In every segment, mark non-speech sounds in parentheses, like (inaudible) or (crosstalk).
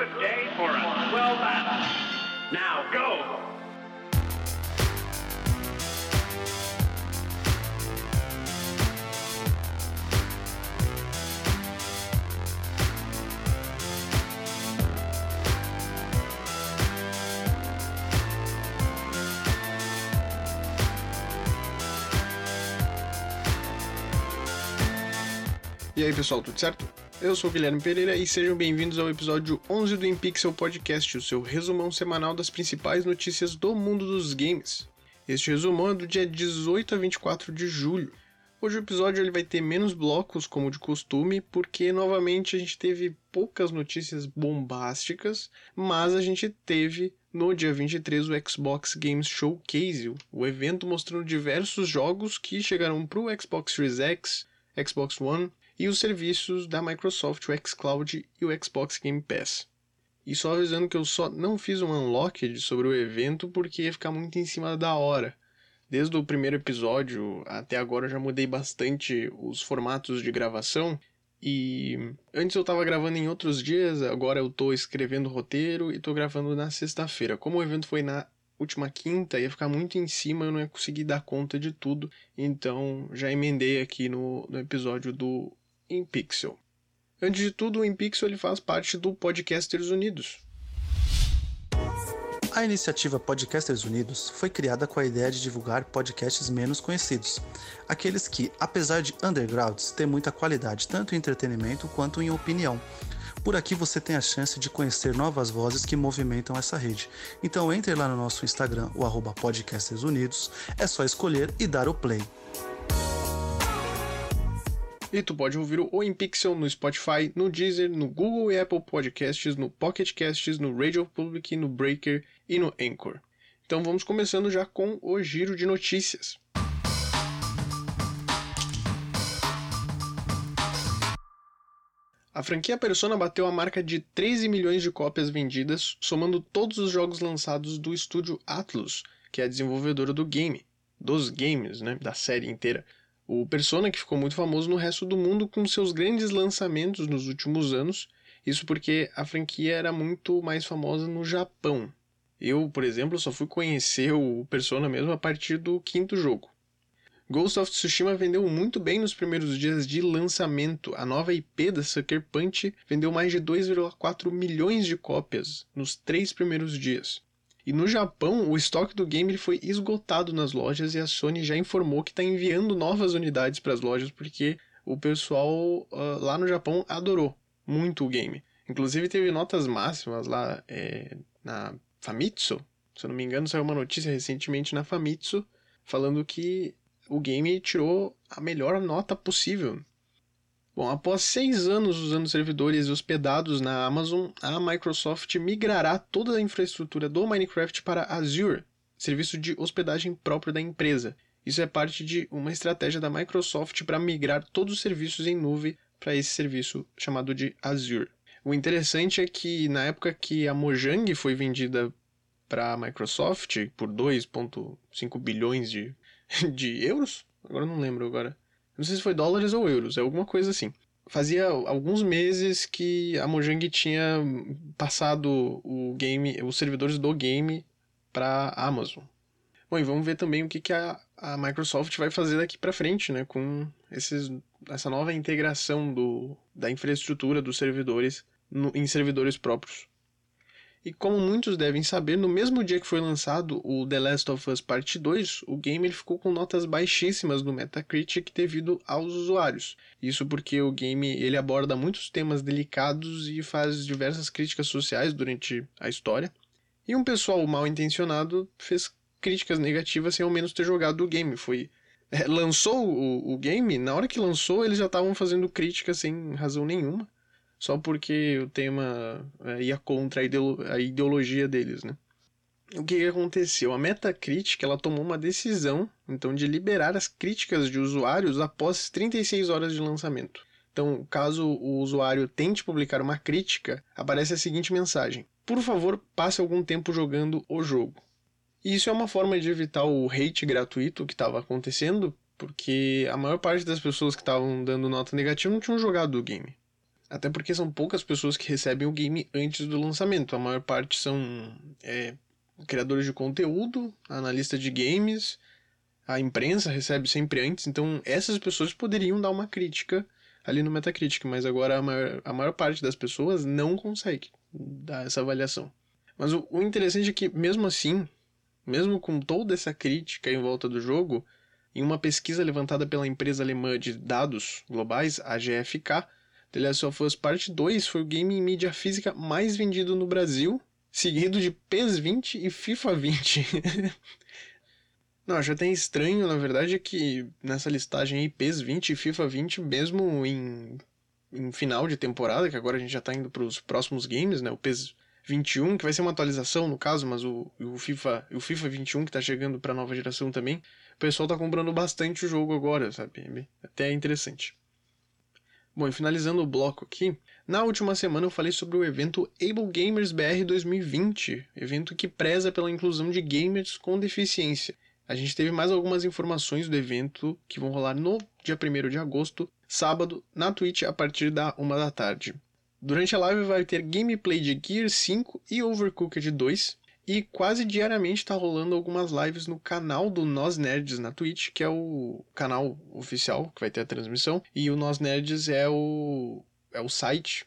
good day for a swell battle. Now go! E aí pessoal, tudo certo? Eu sou o Guilherme Pereira e sejam bem-vindos ao episódio 11 do InPixel Podcast, o seu resumão semanal das principais notícias do mundo dos games. Este resumão é do dia 18 a 24 de julho. Hoje o episódio ele vai ter menos blocos, como de costume, porque novamente a gente teve poucas notícias bombásticas, mas a gente teve no dia 23 o Xbox Games Showcase, o evento mostrando diversos jogos que chegaram para o Xbox Series X, Xbox One e os serviços da Microsoft, o xCloud e o Xbox Game Pass. E só avisando que eu só não fiz um unlocked sobre o evento porque ia ficar muito em cima da hora. Desde o primeiro episódio até agora eu já mudei bastante os formatos de gravação. E antes eu estava gravando em outros dias, agora eu estou escrevendo roteiro e estou gravando na sexta-feira. Como o evento foi na última quinta, ia ficar muito em cima, eu não ia conseguir dar conta de tudo. Então já emendei aqui no, no episódio do InPixel. Antes de tudo, o InPixel ele faz parte do Podcasters Unidos. A iniciativa Podcasters Unidos foi criada com a ideia de divulgar podcasts menos conhecidos, aqueles que, apesar de undergrounds, têm muita qualidade tanto em entretenimento quanto em opinião. Por aqui você tem a chance de conhecer novas vozes que movimentam essa rede. Então entre lá no nosso Instagram, o arroba Podcasters Unidos, é só escolher e dar o play. E tu pode ouvir o InPixel no Spotify, no Deezer, no Google e Apple Podcasts, no Pocket Casts, no Radio Public, no Breaker e no Anchor. Então vamos começando já com o giro de notícias. A franquia Persona bateu a marca de 13 milhões de cópias vendidas, somando todos os jogos lançados do estúdio Atlus, que é a desenvolvedora do game, dos games, né, da série inteira. O Persona que ficou muito famoso no resto do mundo com seus grandes lançamentos nos últimos anos, isso porque a franquia era muito mais famosa no Japão. Eu, por exemplo, só fui conhecer o Persona mesmo a partir do quinto jogo. Ghost of Tsushima vendeu muito bem nos primeiros dias de lançamento. A nova IP da Sucker Punch vendeu mais de 2,4 milhões de cópias nos três primeiros dias. E no Japão, o estoque do game foi esgotado nas lojas e a Sony já informou que está enviando novas unidades para as lojas porque o pessoal uh, lá no Japão adorou muito o game. Inclusive teve notas máximas lá é, na Famitsu. Se eu não me engano, saiu uma notícia recentemente na Famitsu falando que o game tirou a melhor nota possível. Bom, após seis anos usando servidores hospedados na Amazon, a Microsoft migrará toda a infraestrutura do Minecraft para Azure, serviço de hospedagem próprio da empresa. Isso é parte de uma estratégia da Microsoft para migrar todos os serviços em nuvem para esse serviço chamado de Azure. O interessante é que na época que a Mojang foi vendida para a Microsoft por 2,5 bilhões de (laughs) de euros? Agora não lembro agora. Não sei se foi dólares ou euros, é alguma coisa assim. Fazia alguns meses que a Mojang tinha passado o game, os servidores do game para Amazon. Bom, e vamos ver também o que, que a, a Microsoft vai fazer daqui para frente, né, com esses, essa nova integração do, da infraestrutura dos servidores no, em servidores próprios. E como muitos devem saber, no mesmo dia que foi lançado o The Last of Us Part 2, o game ele ficou com notas baixíssimas no Metacritic devido aos usuários. Isso porque o game ele aborda muitos temas delicados e faz diversas críticas sociais durante a história. E um pessoal mal intencionado fez críticas negativas sem ao menos ter jogado o game. Foi é, lançou o, o game, na hora que lançou eles já estavam fazendo críticas sem razão nenhuma só porque o tema é, ia contra a, ideolo a ideologia deles, né? O que aconteceu? A Metacritic ela tomou uma decisão então de liberar as críticas de usuários após 36 horas de lançamento. Então, caso o usuário tente publicar uma crítica, aparece a seguinte mensagem: Por favor, passe algum tempo jogando o jogo. E isso é uma forma de evitar o hate gratuito que estava acontecendo, porque a maior parte das pessoas que estavam dando nota negativa não tinham jogado o game. Até porque são poucas pessoas que recebem o game antes do lançamento. A maior parte são é, criadores de conteúdo, analista de games, a imprensa recebe sempre antes. Então essas pessoas poderiam dar uma crítica ali no Metacritic, mas agora a maior, a maior parte das pessoas não consegue dar essa avaliação. Mas o, o interessante é que, mesmo assim, mesmo com toda essa crítica em volta do jogo, em uma pesquisa levantada pela empresa alemã de dados globais, a GFK, The Last of Us Part 2 foi o game em mídia física mais vendido no Brasil, seguido de PES 20 e FIFA 20. (laughs) Não, acho até estranho, na verdade, que nessa listagem aí, PES 20 e FIFA 20, mesmo em, em final de temporada, que agora a gente já tá indo para os próximos games, né? O PES 21, que vai ser uma atualização no caso, mas o, o FIFA o FIFA 21 que tá chegando para nova geração também, o pessoal tá comprando bastante o jogo agora, sabe? Até é interessante. Bom, e finalizando o bloco aqui, na última semana eu falei sobre o evento Able Gamers BR 2020, evento que preza pela inclusão de gamers com deficiência. A gente teve mais algumas informações do evento que vão rolar no dia 1 de agosto, sábado, na Twitch a partir da 1 da tarde. Durante a live vai ter gameplay de Gear 5 e Overcooked 2, e quase diariamente está rolando algumas lives no canal do Nós Nerds na Twitch, que é o canal oficial que vai ter a transmissão. E o Nós Nerds é o, é o site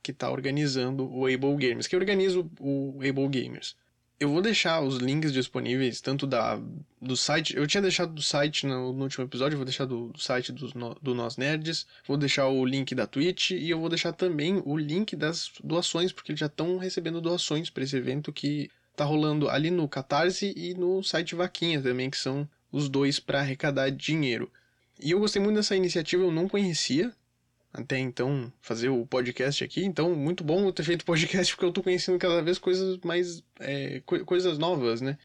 que está organizando o Able Gamers, que organiza o Able Gamers. Eu vou deixar os links disponíveis, tanto da, do site. Eu tinha deixado do site no, no último episódio, vou deixar do, do site do, do Nós Nerds. Vou deixar o link da Twitch e eu vou deixar também o link das doações, porque eles já estão recebendo doações para esse evento que tá rolando ali no Catarse e no site Vaquinha também, que são os dois para arrecadar dinheiro. E eu gostei muito dessa iniciativa, eu não conhecia, até então fazer o podcast aqui. Então, muito bom eu ter feito podcast porque eu tô conhecendo cada vez coisas mais. É, co coisas novas, né?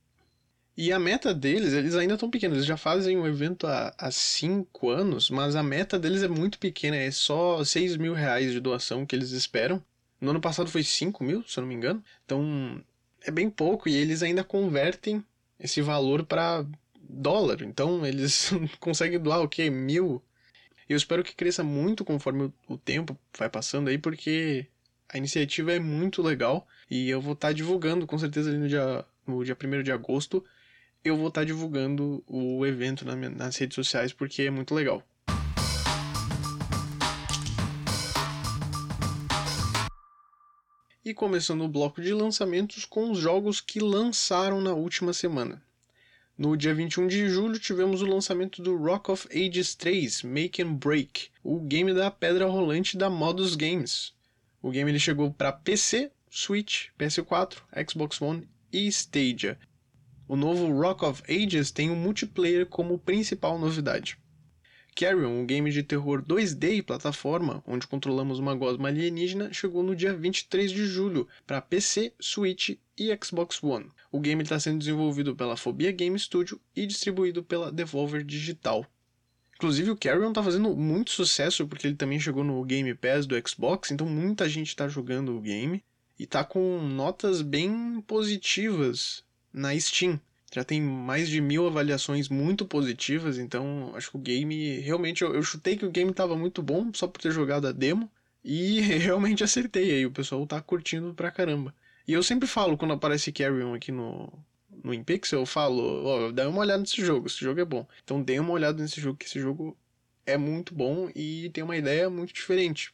E a meta deles, eles ainda estão pequenos, eles já fazem um evento há, há cinco anos, mas a meta deles é muito pequena, é só 6 mil reais de doação que eles esperam. No ano passado foi 5 mil, se eu não me engano. Então é bem pouco e eles ainda convertem esse valor para dólar. Então eles (laughs) conseguem doar o quê? Mil eu espero que cresça muito conforme o tempo vai passando aí, porque a iniciativa é muito legal e eu vou estar tá divulgando, com certeza, ali no dia, no dia 1 de agosto, eu vou estar tá divulgando o evento nas redes sociais, porque é muito legal. E começando o bloco de lançamentos com os jogos que lançaram na última semana. No dia 21 de julho tivemos o lançamento do Rock of Ages 3 Make and Break, o game da pedra rolante da Modus Games. O game ele chegou para PC, Switch, PS4, Xbox One e Stadia. O novo Rock of Ages tem o multiplayer como principal novidade. Carrion, um game de terror 2D e plataforma, onde controlamos uma gosma alienígena, chegou no dia 23 de julho para PC, Switch e Xbox One. O game está sendo desenvolvido pela Phobia Game Studio e distribuído pela Devolver Digital. Inclusive o Carrion está fazendo muito sucesso porque ele também chegou no Game Pass do Xbox, então muita gente está jogando o game e está com notas bem positivas na Steam já tem mais de mil avaliações muito positivas, então acho que o game. Realmente eu, eu chutei que o game estava muito bom só por ter jogado a demo. E (laughs) realmente acertei aí, o pessoal tá curtindo pra caramba. E eu sempre falo quando aparece Carrion aqui no, no InPixel, eu falo, ó, oh, dá uma olhada nesse jogo, esse jogo é bom. Então dê uma olhada nesse jogo, que esse jogo é muito bom e tem uma ideia muito diferente.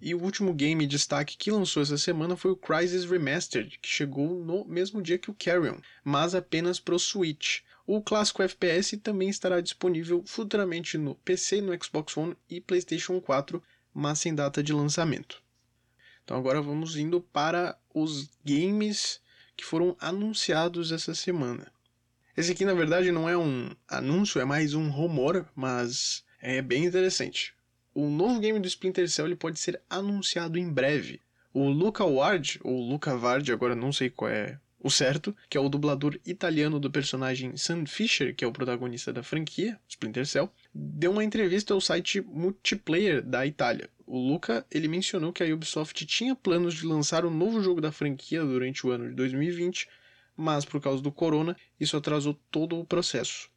E o último game destaque que lançou essa semana foi o Crysis Remastered, que chegou no mesmo dia que o Carrion, mas apenas para o Switch. O clássico FPS também estará disponível futuramente no PC, no Xbox One e PlayStation 4, mas sem data de lançamento. Então agora vamos indo para os games que foram anunciados essa semana. Esse aqui na verdade não é um anúncio, é mais um rumor, mas é bem interessante. O novo game do Splinter Cell ele pode ser anunciado em breve. O Luca Ward, ou Luca Vard, agora não sei qual é o certo, que é o dublador italiano do personagem Sam Fisher, que é o protagonista da franquia, Splinter Cell, deu uma entrevista ao site Multiplayer da Itália. O Luca, ele mencionou que a Ubisoft tinha planos de lançar um novo jogo da franquia durante o ano de 2020, mas por causa do corona, isso atrasou todo o processo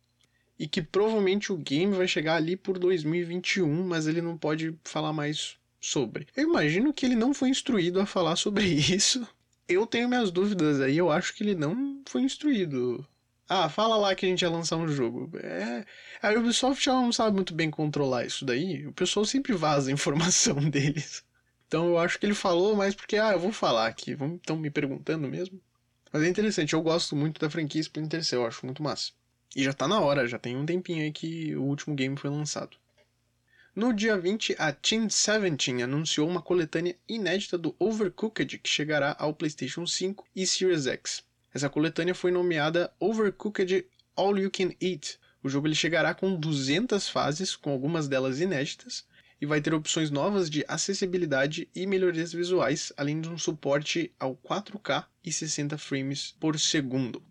e que provavelmente o game vai chegar ali por 2021, mas ele não pode falar mais sobre. Eu imagino que ele não foi instruído a falar sobre (laughs) isso. Eu tenho minhas dúvidas aí, eu acho que ele não foi instruído. Ah, fala lá que a gente ia lançar um jogo. É, a Ubisoft ela não sabe muito bem controlar isso daí. O pessoal sempre vaza a informação (laughs) deles. Então eu acho que ele falou mais porque, ah, eu vou falar aqui. Estão me perguntando mesmo. Mas é interessante, eu gosto muito da franquia Splinter Cell, eu acho muito massa. E já tá na hora, já tem um tempinho aí que o último game foi lançado. No dia 20, a Team 17 anunciou uma coletânea inédita do Overcooked que chegará ao PlayStation 5 e Series X. Essa coletânea foi nomeada Overcooked All You Can Eat. O jogo ele chegará com 200 fases, com algumas delas inéditas, e vai ter opções novas de acessibilidade e melhorias visuais, além de um suporte ao 4K e 60 frames por segundo.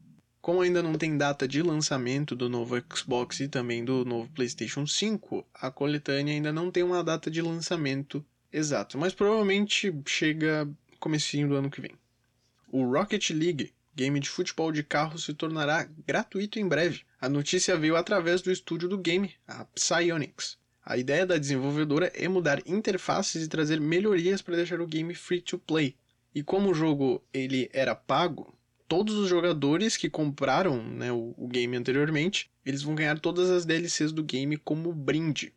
Como ainda não tem data de lançamento do novo Xbox e também do novo PlayStation 5, a coletânea ainda não tem uma data de lançamento exato, mas provavelmente chega comecinho do ano que vem. O Rocket League, game de futebol de carro, se tornará gratuito em breve. A notícia veio através do estúdio do game, a Psyonix. A ideia da desenvolvedora é mudar interfaces e trazer melhorias para deixar o game free to play. E como o jogo ele era pago, todos os jogadores que compraram né, o, o, game anteriormente, eles vão ganhar todas as DLCs do game como brinde.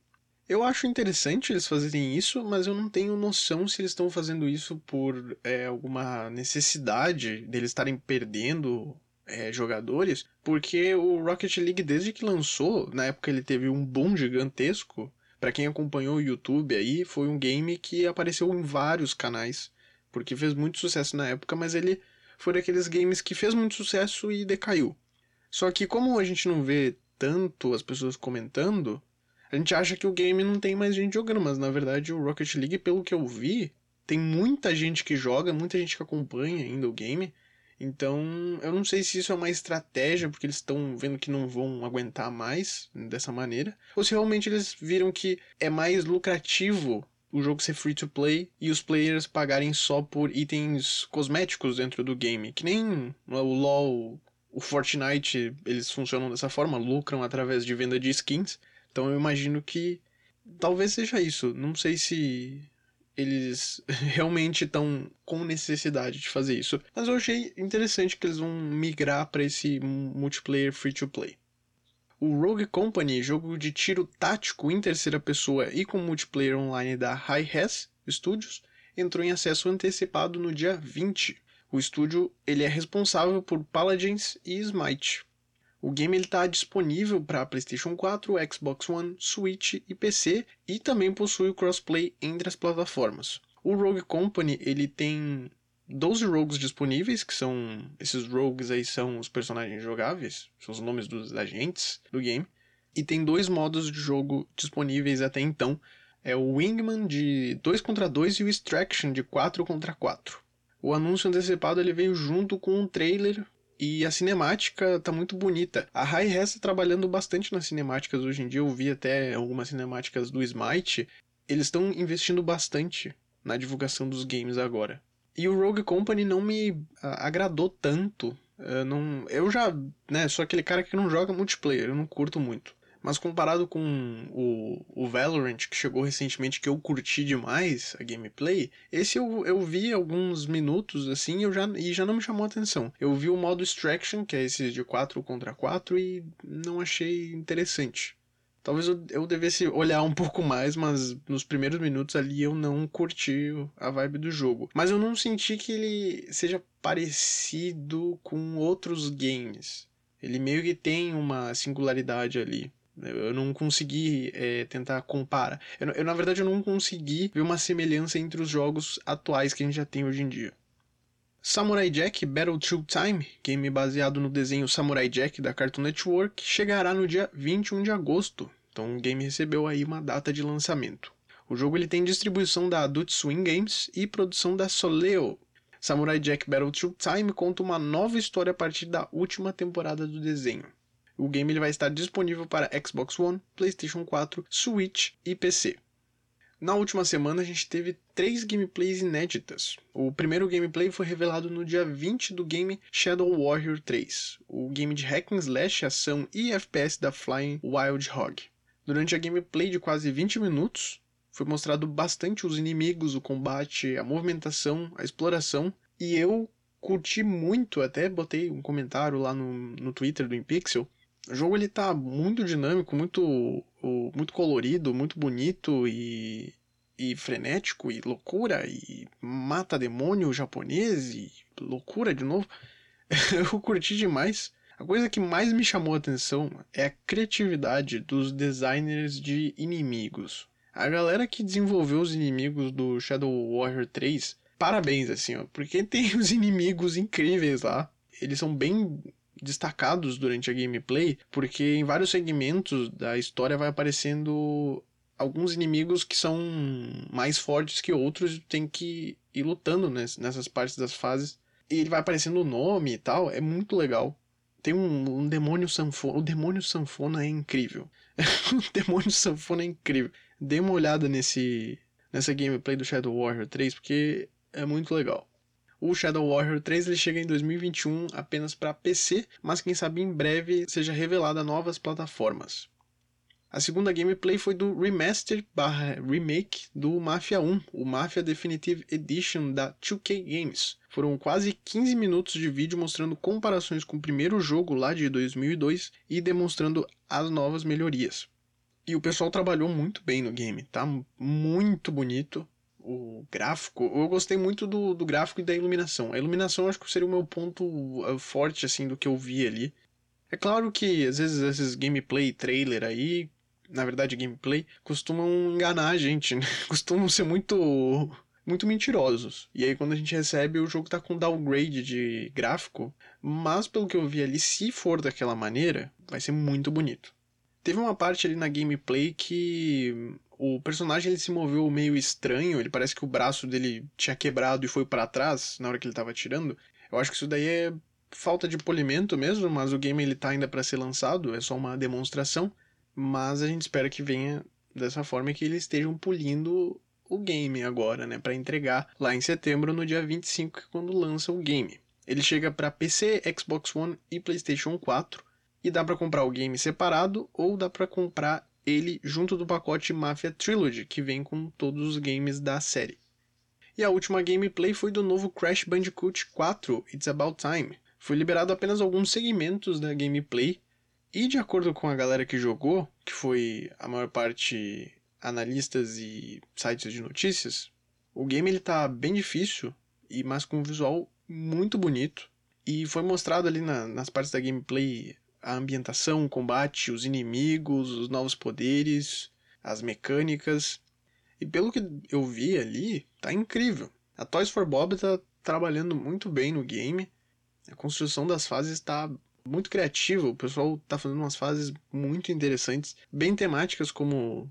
Eu acho interessante eles fazerem isso, mas eu não tenho noção se eles estão fazendo isso por é, alguma necessidade deles estarem perdendo é, jogadores, porque o Rocket League, desde que lançou, na época ele teve um boom gigantesco. Para quem acompanhou o YouTube aí, foi um game que apareceu em vários canais, porque fez muito sucesso na época, mas ele foi daqueles games que fez muito sucesso e decaiu. Só que como a gente não vê tanto as pessoas comentando, a gente acha que o game não tem mais gente jogando, mas na verdade o Rocket League, pelo que eu vi, tem muita gente que joga, muita gente que acompanha ainda o game. Então, eu não sei se isso é uma estratégia, porque eles estão vendo que não vão aguentar mais dessa maneira, ou se realmente eles viram que é mais lucrativo o jogo ser free to play e os players pagarem só por itens cosméticos dentro do game. Que nem o LoL, o Fortnite, eles funcionam dessa forma, lucram através de venda de skins. Então eu imagino que talvez seja isso. Não sei se eles (laughs) realmente estão com necessidade de fazer isso. Mas eu achei interessante que eles vão migrar para esse multiplayer free to play. O Rogue Company, jogo de tiro tático em terceira pessoa e com multiplayer online da Hi-Res Studios, entrou em acesso antecipado no dia 20. O estúdio ele é responsável por Paladins e Smite. O game está disponível para PlayStation 4, Xbox One, Switch e PC e também possui o crossplay entre as plataformas. O Rogue Company ele tem 12 rogues disponíveis, que são. Esses rogues aí são os personagens jogáveis, são os nomes dos agentes do game. E tem dois modos de jogo disponíveis até então. É o Wingman de 2 contra 2 e o Extraction de 4 contra 4. O anúncio antecipado ele veio junto com um trailer e a cinemática tá muito bonita. A Hi-Res tá trabalhando bastante nas cinemáticas hoje em dia. Eu vi até algumas cinemáticas do Smite. Eles estão investindo bastante na divulgação dos games agora. E o Rogue Company não me agradou tanto. Eu, não, eu já, né, sou aquele cara que não joga multiplayer, eu não curto muito. Mas comparado com o, o Valorant, que chegou recentemente, que eu curti demais a gameplay, esse eu, eu vi alguns minutos assim eu já, e já não me chamou a atenção. Eu vi o modo Extraction, que é esse de 4 contra 4, e não achei interessante. Talvez eu, eu devesse olhar um pouco mais, mas nos primeiros minutos ali eu não curti a vibe do jogo. Mas eu não senti que ele seja parecido com outros games. Ele meio que tem uma singularidade ali. Eu não consegui é, tentar comparar. Eu, eu, na verdade, eu não consegui ver uma semelhança entre os jogos atuais que a gente já tem hoje em dia. Samurai Jack Battle Through Time, game baseado no desenho Samurai Jack da Cartoon Network, chegará no dia 21 de agosto. Então o game recebeu aí uma data de lançamento. O jogo ele tem distribuição da Adult Swim Games e produção da Soleo. Samurai Jack Battle Through Time conta uma nova história a partir da última temporada do desenho. O game ele vai estar disponível para Xbox One, PlayStation 4, Switch e PC. Na última semana a gente teve três gameplays inéditas. O primeiro gameplay foi revelado no dia 20 do game Shadow Warrior 3, o game de hack and slash, ação e FPS da Flying Wild Hog. Durante a gameplay de quase 20 minutos, foi mostrado bastante os inimigos, o combate, a movimentação, a exploração, e eu curti muito, até botei um comentário lá no, no Twitter do InPixel. O jogo ele tá muito dinâmico, muito, muito colorido, muito bonito e, e frenético e loucura e mata demônio japonês e loucura de novo. (laughs) eu curti demais. A coisa que mais me chamou a atenção é a criatividade dos designers de inimigos. A galera que desenvolveu os inimigos do Shadow Warrior 3, parabéns, assim, ó, porque (laughs) tem os inimigos incríveis lá. Eles são bem destacados durante a gameplay, porque em vários segmentos da história vai aparecendo alguns inimigos que são mais fortes que outros e tem que ir lutando nessas partes das fases. E ele vai aparecendo o nome e tal, é muito legal. Tem um, um demônio sanfona. O demônio sanfona é incrível. (laughs) o demônio sanfona é incrível. Dê uma olhada nesse nessa gameplay do Shadow Warrior 3 porque é muito legal. O Shadow Warrior 3 ele chega em 2021 apenas para PC, mas quem sabe em breve seja revelada novas plataformas. A segunda gameplay foi do remaster barra remake do Mafia 1, o Mafia Definitive Edition da 2K Games. Foram quase 15 minutos de vídeo mostrando comparações com o primeiro jogo lá de 2002 e demonstrando as novas melhorias. E o pessoal trabalhou muito bem no game, tá muito bonito. O gráfico, eu gostei muito do, do gráfico e da iluminação. A iluminação acho que seria o meu ponto eh, forte assim do que eu vi ali. É claro que às vezes esses gameplay trailer aí na verdade, gameplay, costumam enganar a gente, né? (laughs) Costumam ser muito muito mentirosos. E aí quando a gente recebe, o jogo tá com downgrade de gráfico, mas pelo que eu vi ali, se for daquela maneira, vai ser muito bonito. Teve uma parte ali na gameplay que o personagem ele se moveu meio estranho, ele parece que o braço dele tinha quebrado e foi para trás na hora que ele tava atirando. Eu acho que isso daí é falta de polimento mesmo, mas o game ele tá ainda para ser lançado, é só uma demonstração mas a gente espera que venha dessa forma que eles estejam polindo o game agora, né, para entregar lá em setembro no dia 25, que é quando lança o game. Ele chega para PC, Xbox One e PlayStation 4 e dá para comprar o game separado ou dá para comprar ele junto do pacote Mafia Trilogy, que vem com todos os games da série. E a última gameplay foi do novo Crash Bandicoot 4 It's About Time. Foi liberado apenas alguns segmentos da gameplay e de acordo com a galera que jogou, que foi a maior parte analistas e sites de notícias, o game ele tá bem difícil, e mas com um visual muito bonito. E foi mostrado ali na, nas partes da gameplay a ambientação, o combate, os inimigos, os novos poderes, as mecânicas. E pelo que eu vi ali, tá incrível. A Toys for Bob tá trabalhando muito bem no game. A construção das fases está muito criativo, o pessoal tá fazendo umas fases muito interessantes, bem temáticas como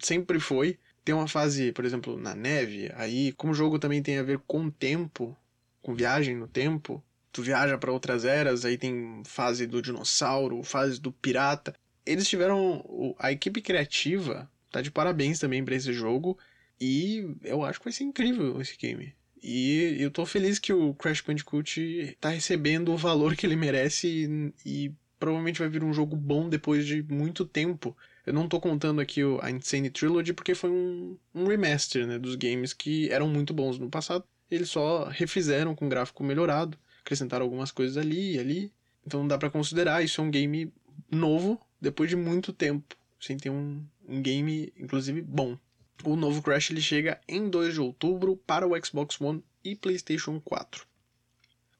sempre foi. Tem uma fase, por exemplo, na neve, aí como o jogo também tem a ver com tempo, com viagem no tempo, tu viaja para outras eras, aí tem fase do dinossauro, fase do pirata. Eles tiveram a equipe criativa, tá de parabéns também para esse jogo e eu acho que vai ser incrível esse game. E eu tô feliz que o Crash Bandicoot tá recebendo o valor que ele merece e, e provavelmente vai vir um jogo bom depois de muito tempo. Eu não tô contando aqui a Insane Trilogy porque foi um, um remaster né, dos games que eram muito bons no passado. Eles só refizeram com gráfico melhorado, acrescentaram algumas coisas ali e ali. Então dá para considerar isso é um game novo depois de muito tempo, sem ter um, um game, inclusive, bom. O novo Crash ele chega em 2 de outubro para o Xbox One e PlayStation 4.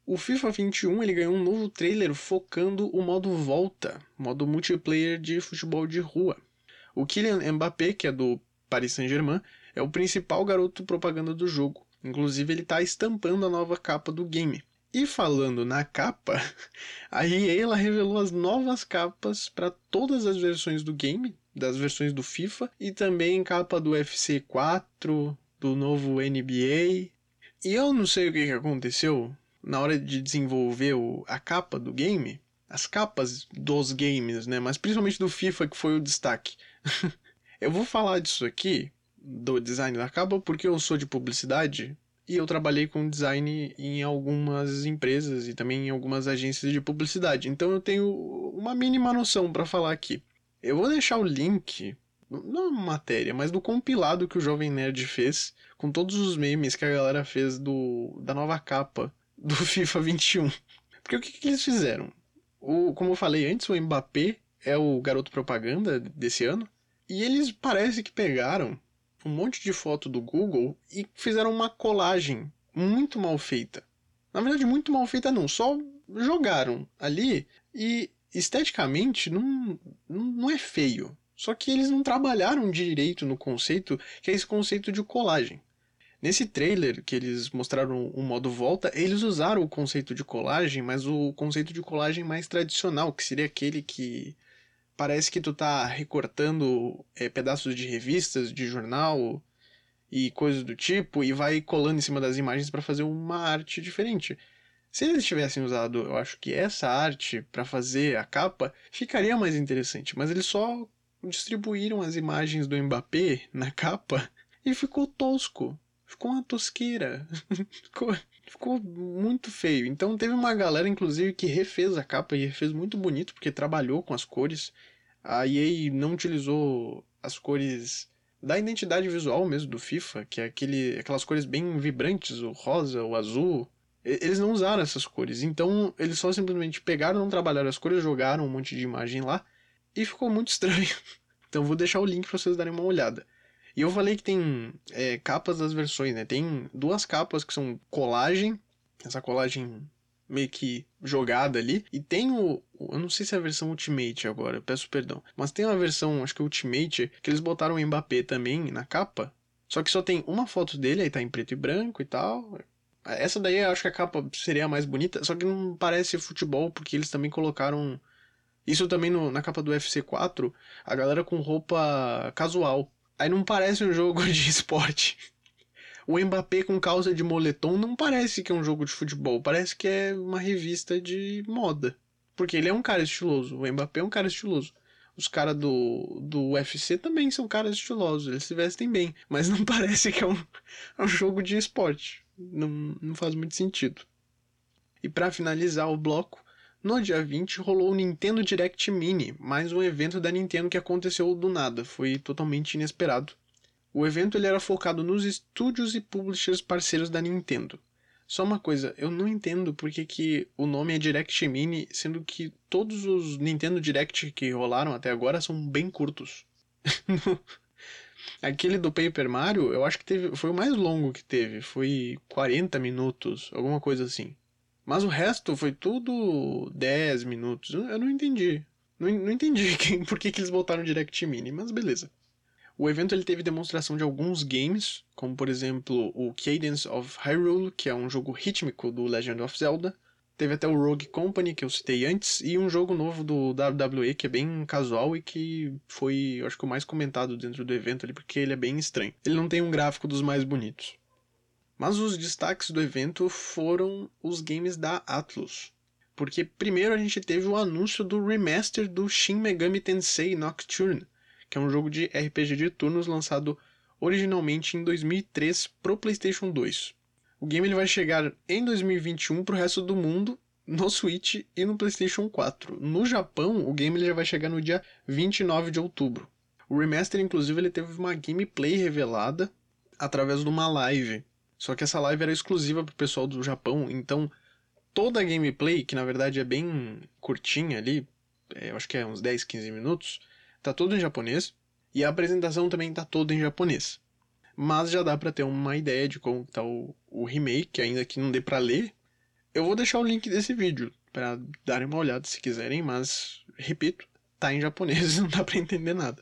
O FIFA 21 ele ganhou um novo trailer focando o modo volta, modo multiplayer de futebol de rua. O Kylian Mbappé, que é do Paris Saint-Germain, é o principal garoto propaganda do jogo. Inclusive ele está estampando a nova capa do game. E falando na capa, (laughs) a EA ela revelou as novas capas para todas as versões do game, das versões do FIFA e também capa do UFC 4, do novo NBA. E eu não sei o que, que aconteceu na hora de desenvolver o, a capa do game, as capas dos games, né? Mas principalmente do FIFA que foi o destaque. (laughs) eu vou falar disso aqui, do design da capa, porque eu sou de publicidade e eu trabalhei com design em algumas empresas e também em algumas agências de publicidade. Então eu tenho uma mínima noção para falar aqui. Eu vou deixar o link não uma matéria, mas do compilado que o Jovem Nerd fez, com todos os memes que a galera fez do da nova capa do (laughs) FIFA 21. Porque o que, que eles fizeram? O, como eu falei antes, o Mbappé é o garoto propaganda desse ano. E eles parece que pegaram um monte de foto do Google e fizeram uma colagem muito mal feita. Na verdade, muito mal feita não, só jogaram ali e esteticamente não, não é feio. Só que eles não trabalharam direito no conceito, que é esse conceito de colagem. Nesse trailer que eles mostraram o modo volta, eles usaram o conceito de colagem, mas o conceito de colagem mais tradicional, que seria aquele que parece que tu tá recortando é, pedaços de revistas, de jornal e coisas do tipo, e vai colando em cima das imagens para fazer uma arte diferente. Se eles tivessem usado, eu acho que essa arte para fazer a capa, ficaria mais interessante, mas eles só distribuíram as imagens do Mbappé na capa (laughs) e ficou tosco. Ficou uma tosqueira. (laughs) ficou, ficou muito feio. Então teve uma galera, inclusive, que refez a capa e refez muito bonito, porque trabalhou com as cores. A EA não utilizou as cores da identidade visual mesmo do FIFA, que é aquele, aquelas cores bem vibrantes, o rosa, o azul. Eles não usaram essas cores. Então eles só simplesmente pegaram, não trabalharam as cores, jogaram um monte de imagem lá e ficou muito (laughs) estranho. Então vou deixar o link para vocês darem uma olhada. E eu falei que tem é, capas das versões, né? Tem duas capas que são colagem, essa colagem meio que jogada ali. E tem o. Eu não sei se é a versão Ultimate agora, peço perdão. Mas tem uma versão, acho que Ultimate, que eles botaram o Mbappé também na capa. Só que só tem uma foto dele, aí tá em preto e branco e tal. Essa daí eu acho que a capa seria a mais bonita, só que não parece futebol, porque eles também colocaram. Isso também no, na capa do UFC 4, a galera com roupa casual. Aí não parece um jogo (laughs) de esporte. O Mbappé com calça de moletom não parece que é um jogo de futebol, parece que é uma revista de moda. Porque ele é um cara estiloso, o Mbappé é um cara estiloso. Os caras do, do UFC também são caras estilosos, eles se vestem bem, mas não (laughs) parece que é um, é um jogo de esporte. Não, não faz muito sentido. E para finalizar o bloco, no dia 20 rolou o Nintendo Direct Mini, mais um evento da Nintendo que aconteceu do nada, foi totalmente inesperado. O evento ele era focado nos estúdios e publishers parceiros da Nintendo. Só uma coisa, eu não entendo porque que o nome é Direct Mini, sendo que todos os Nintendo Direct que rolaram até agora são bem curtos. (laughs) Aquele do Paper Mario, eu acho que teve, foi o mais longo que teve, foi 40 minutos, alguma coisa assim. Mas o resto foi tudo 10 minutos. Eu não entendi. Não, não entendi (laughs) quem, por que, que eles botaram Direct Mini, mas beleza. O evento ele teve demonstração de alguns games, como por exemplo o Cadence of Hyrule, que é um jogo rítmico do Legend of Zelda. Teve até o Rogue Company, que eu citei antes, e um jogo novo do WWE, que é bem casual e que foi, eu acho que o mais comentado dentro do evento ali, porque ele é bem estranho. Ele não tem um gráfico dos mais bonitos. Mas os destaques do evento foram os games da Atlus. Porque primeiro a gente teve o anúncio do remaster do Shin Megami Tensei Nocturne, que é um jogo de RPG de turnos lançado originalmente em 2003 pro PlayStation 2. O game ele vai chegar em 2021 pro resto do mundo, no Switch e no PlayStation 4. No Japão, o game ele já vai chegar no dia 29 de outubro. O remaster, inclusive, ele teve uma gameplay revelada através de uma live só que essa live era exclusiva pro pessoal do Japão, então toda a gameplay, que na verdade é bem curtinha ali, é, eu acho que é uns 10, 15 minutos, tá todo em japonês, e a apresentação também tá toda em japonês. Mas já dá para ter uma ideia de como tá o, o remake, ainda que não dê para ler. Eu vou deixar o link desse vídeo para darem uma olhada se quiserem, mas repito, tá em japonês, (laughs) não dá para entender nada.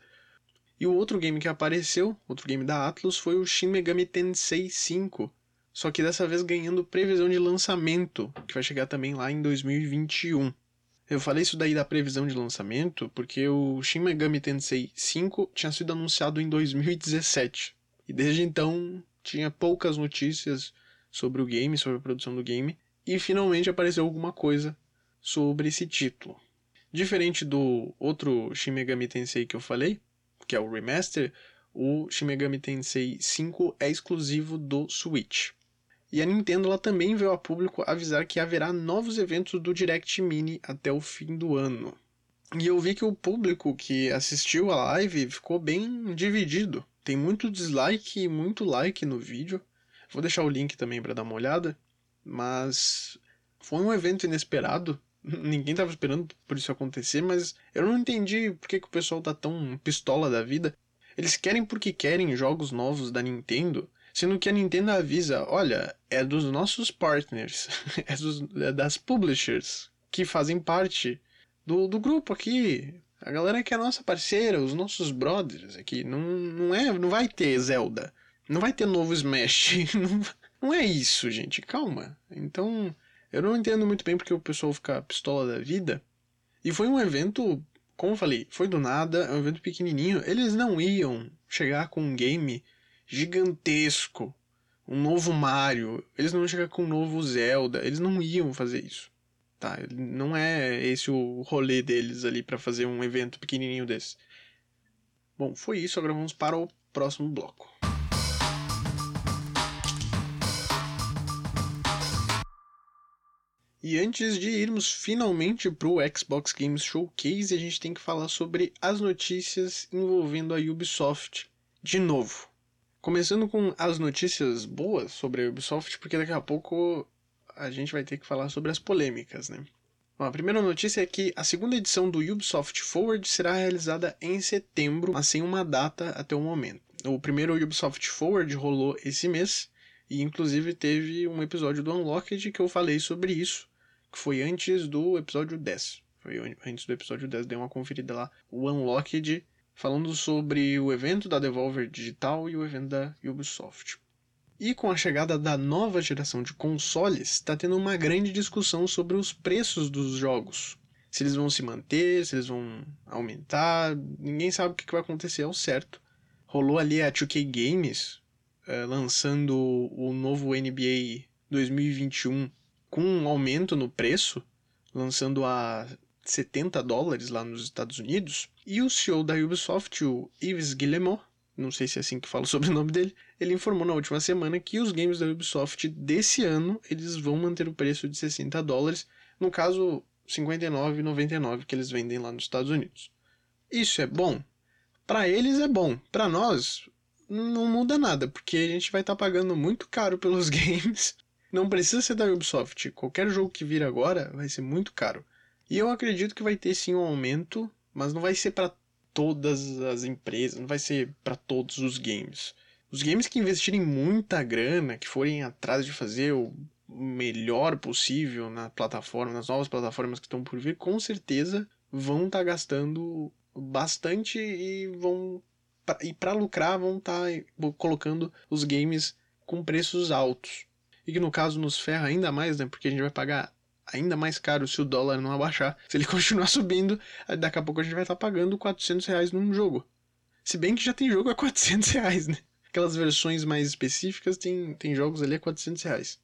E o outro game que apareceu, outro game da Atlus, foi o Shin Megami Tensei 5. Só que dessa vez ganhando previsão de lançamento, que vai chegar também lá em 2021. Eu falei isso daí da previsão de lançamento porque o Shin Megami Tensei 5 tinha sido anunciado em 2017. E desde então tinha poucas notícias sobre o game, sobre a produção do game. E finalmente apareceu alguma coisa sobre esse título. Diferente do outro Shin Megami Tensei que eu falei, que é o remaster, o Shin Megami Tensei 5 é exclusivo do Switch. E a Nintendo ela também veio a público avisar que haverá novos eventos do Direct Mini até o fim do ano. E eu vi que o público que assistiu a live ficou bem dividido. Tem muito dislike e muito like no vídeo. Vou deixar o link também para dar uma olhada. Mas foi um evento inesperado. (laughs) Ninguém tava esperando por isso acontecer, mas eu não entendi por que, que o pessoal tá tão pistola da vida. Eles querem porque querem jogos novos da Nintendo, sendo que a Nintendo avisa, olha, é dos nossos partners, (laughs) é, dos, é das publishers que fazem parte do, do grupo aqui. A galera que é nossa parceira, os nossos brothers aqui. Não, não, é, não vai ter Zelda. Não vai ter novo Smash. (laughs) Não, não é isso, gente. Calma. Então, eu não entendo muito bem porque o pessoal fica pistola da vida. E foi um evento, como eu falei, foi do nada, é um evento pequenininho. Eles não iam chegar com um game gigantesco, um novo Mario. Eles não iam chegar com um novo Zelda. Eles não iam fazer isso. Tá? Não é esse o rolê deles ali para fazer um evento pequenininho desse. Bom, foi isso. Agora vamos para o próximo bloco. E antes de irmos finalmente para o Xbox Games Showcase, a gente tem que falar sobre as notícias envolvendo a Ubisoft de novo. Começando com as notícias boas sobre a Ubisoft, porque daqui a pouco a gente vai ter que falar sobre as polêmicas, né? Bom, a primeira notícia é que a segunda edição do Ubisoft Forward será realizada em setembro, mas sem uma data até o momento. O primeiro Ubisoft Forward rolou esse mês, e inclusive teve um episódio do Unlocked que eu falei sobre isso, que foi antes do episódio 10. Foi antes do episódio 10, dei uma conferida lá. O Unlocked falando sobre o evento da Devolver Digital e o evento da Ubisoft. E com a chegada da nova geração de consoles, está tendo uma grande discussão sobre os preços dos jogos. Se eles vão se manter, se eles vão aumentar, ninguém sabe o que vai acontecer ao certo. Rolou ali a 2K Games uh, lançando o novo NBA 2021 com um aumento no preço, lançando a 70 dólares lá nos Estados Unidos. E o CEO da Ubisoft, o Yves Guillemot, não sei se é assim que fala sobre o (laughs) nome dele, ele informou na última semana que os games da Ubisoft desse ano eles vão manter o preço de 60 dólares, no caso 59,99 que eles vendem lá nos Estados Unidos. Isso é bom? Para eles é bom, para nós não muda nada, porque a gente vai estar tá pagando muito caro pelos (laughs) games. Não precisa ser da Ubisoft, qualquer jogo que vir agora vai ser muito caro. E eu acredito que vai ter sim um aumento, mas não vai ser para todas as empresas, não vai ser para todos os games. Os games que investirem muita grana, que forem atrás de fazer o melhor possível na plataforma, nas novas plataformas que estão por vir, com certeza vão estar tá gastando bastante e vão e para lucrar vão estar tá colocando os games com preços altos. E que no caso nos ferra ainda mais, né? Porque a gente vai pagar ainda mais caro se o dólar não abaixar. Se ele (laughs) continuar subindo, daqui a pouco a gente vai estar pagando 400 reais num jogo. Se bem que já tem jogo a 400 reais, né? Aquelas versões mais específicas tem, tem jogos ali a 400 reais.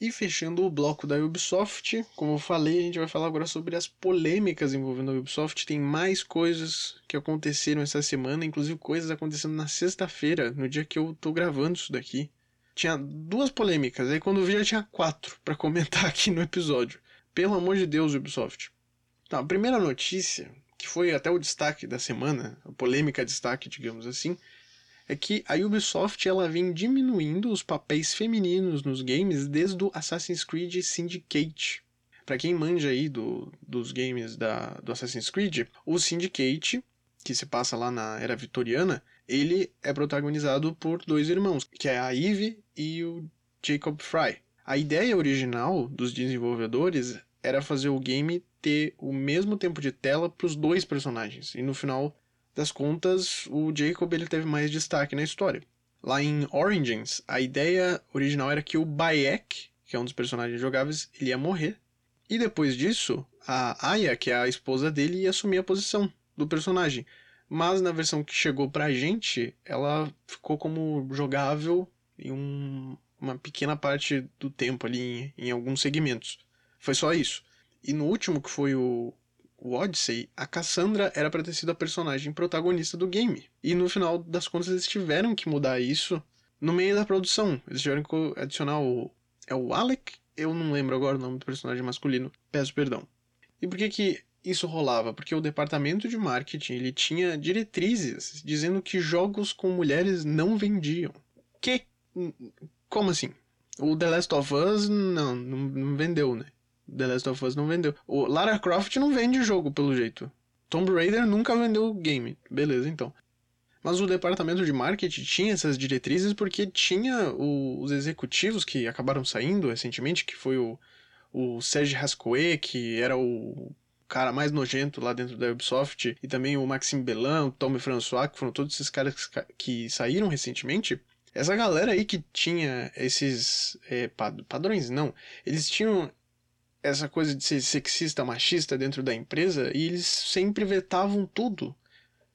E fechando o bloco da Ubisoft, como eu falei, a gente vai falar agora sobre as polêmicas envolvendo a Ubisoft. Tem mais coisas que aconteceram essa semana, inclusive coisas acontecendo na sexta-feira, no dia que eu tô gravando isso daqui. Tinha duas polêmicas, aí quando eu vi já tinha quatro para comentar (laughs) aqui no episódio. Pelo amor de Deus, Ubisoft. Tá, a primeira notícia, que foi até o destaque da semana, a polêmica destaque, digamos assim, é que a Ubisoft ela vem diminuindo os papéis femininos nos games desde o Assassin's Creed Syndicate. Para quem manja aí do, dos games da, do Assassin's Creed, o Syndicate, que se passa lá na era vitoriana, ele é protagonizado por dois irmãos, que é a Eve e o Jacob Fry. A ideia original dos desenvolvedores era fazer o game ter o mesmo tempo de tela para os dois personagens. E no final das contas, o Jacob ele teve mais destaque na história. Lá em Origins, a ideia original era que o Bayek, que é um dos personagens jogáveis, ele ia morrer. E depois disso, a Aya, que é a esposa dele, ia assumir a posição do personagem. Mas na versão que chegou pra gente, ela ficou como jogável em um, uma pequena parte do tempo ali, em, em alguns segmentos. Foi só isso. E no último, que foi o, o Odyssey, a Cassandra era para ter sido a personagem protagonista do game. E no final das contas eles tiveram que mudar isso no meio da produção. Eles tiveram que adicionar o. É o Alec? Eu não lembro agora o nome do personagem masculino. Peço perdão. E por que que isso rolava? Porque o departamento de marketing ele tinha diretrizes dizendo que jogos com mulheres não vendiam. Que? Como assim? O The Last of Us não, não, não vendeu, né? The Last of Us não vendeu. O Lara Croft não vende jogo, pelo jeito. Tomb Raider nunca vendeu game. Beleza, então. Mas o departamento de marketing tinha essas diretrizes porque tinha o, os executivos que acabaram saindo recentemente, que foi o, o Serge Hascoe, que era o cara mais nojento lá dentro da Ubisoft, e também o Maxime Bellan, o Tommy François, que foram todos esses caras que, que saíram recentemente. Essa galera aí que tinha esses é, padrões, não. Eles tinham essa coisa de ser sexista, machista dentro da empresa e eles sempre vetavam tudo.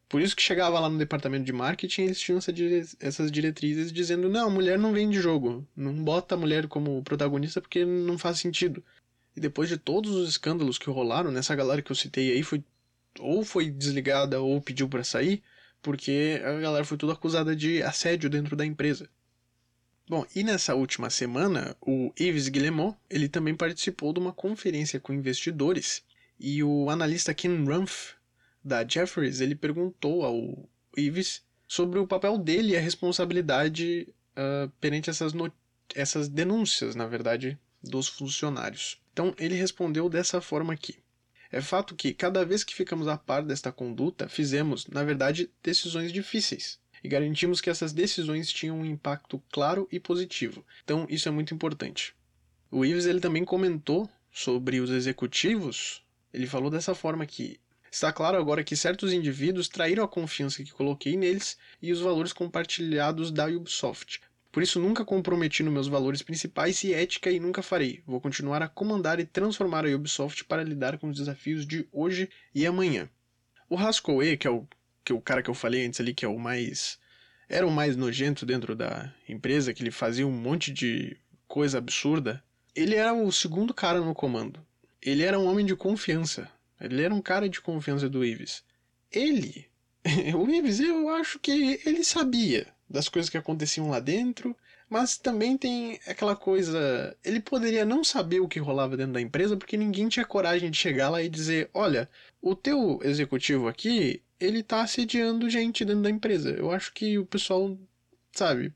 Por isso que chegava lá no departamento de marketing, eles tinham essa dire essas diretrizes dizendo: não, mulher não vende jogo, não bota a mulher como protagonista porque não faz sentido. E depois de todos os escândalos que rolaram, nessa galera que eu citei aí foi ou foi desligada ou pediu para sair, porque a galera foi tudo acusada de assédio dentro da empresa. Bom, e nessa última semana, o Yves Guillemot, ele também participou de uma conferência com investidores, e o analista Ken Rumpf, da Jefferies, ele perguntou ao Ives sobre o papel dele e a responsabilidade uh, perante essas, essas denúncias, na verdade, dos funcionários. Então ele respondeu dessa forma aqui. É fato que, cada vez que ficamos a par desta conduta, fizemos, na verdade, decisões difíceis e garantimos que essas decisões tinham um impacto claro e positivo. Então, isso é muito importante. O Ives ele também comentou sobre os executivos. Ele falou dessa forma que Está claro agora que certos indivíduos traíram a confiança que coloquei neles e os valores compartilhados da Ubisoft. Por isso nunca comprometi nos meus valores principais e ética e nunca farei. Vou continuar a comandar e transformar a Ubisoft para lidar com os desafios de hoje e amanhã. O Rascoe, que é o, que o cara que eu falei antes ali, que é o mais. Era o mais nojento dentro da empresa, que ele fazia um monte de coisa absurda. Ele era o segundo cara no comando. Ele era um homem de confiança. Ele era um cara de confiança do Ives. Ele, (laughs) o Ives, eu acho que ele sabia das coisas que aconteciam lá dentro, mas também tem aquela coisa. Ele poderia não saber o que rolava dentro da empresa porque ninguém tinha coragem de chegar lá e dizer: olha, o teu executivo aqui, ele tá assediando gente dentro da empresa. Eu acho que o pessoal, sabe,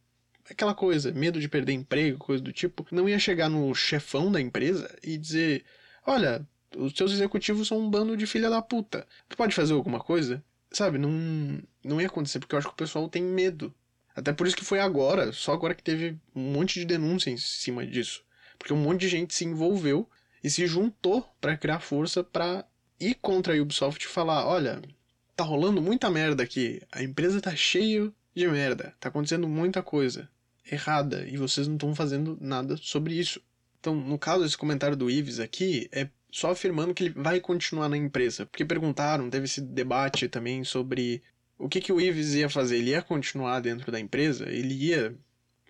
aquela coisa, medo de perder emprego, coisa do tipo, não ia chegar no chefão da empresa e dizer: olha, os seus executivos são um bando de filha da puta. Tu pode fazer alguma coisa? Sabe, não, não ia acontecer, porque eu acho que o pessoal tem medo. Até por isso que foi agora, só agora que teve um monte de denúncia em cima disso. Porque um monte de gente se envolveu e se juntou para criar força para ir contra a Ubisoft e falar: olha, tá rolando muita merda aqui, a empresa tá cheia de merda, tá acontecendo muita coisa errada e vocês não estão fazendo nada sobre isso. Então, no caso desse comentário do Ives aqui, é só afirmando que ele vai continuar na empresa. Porque perguntaram, teve esse debate também sobre o que, que o Ives ia fazer. Ele ia continuar dentro da empresa? Ele ia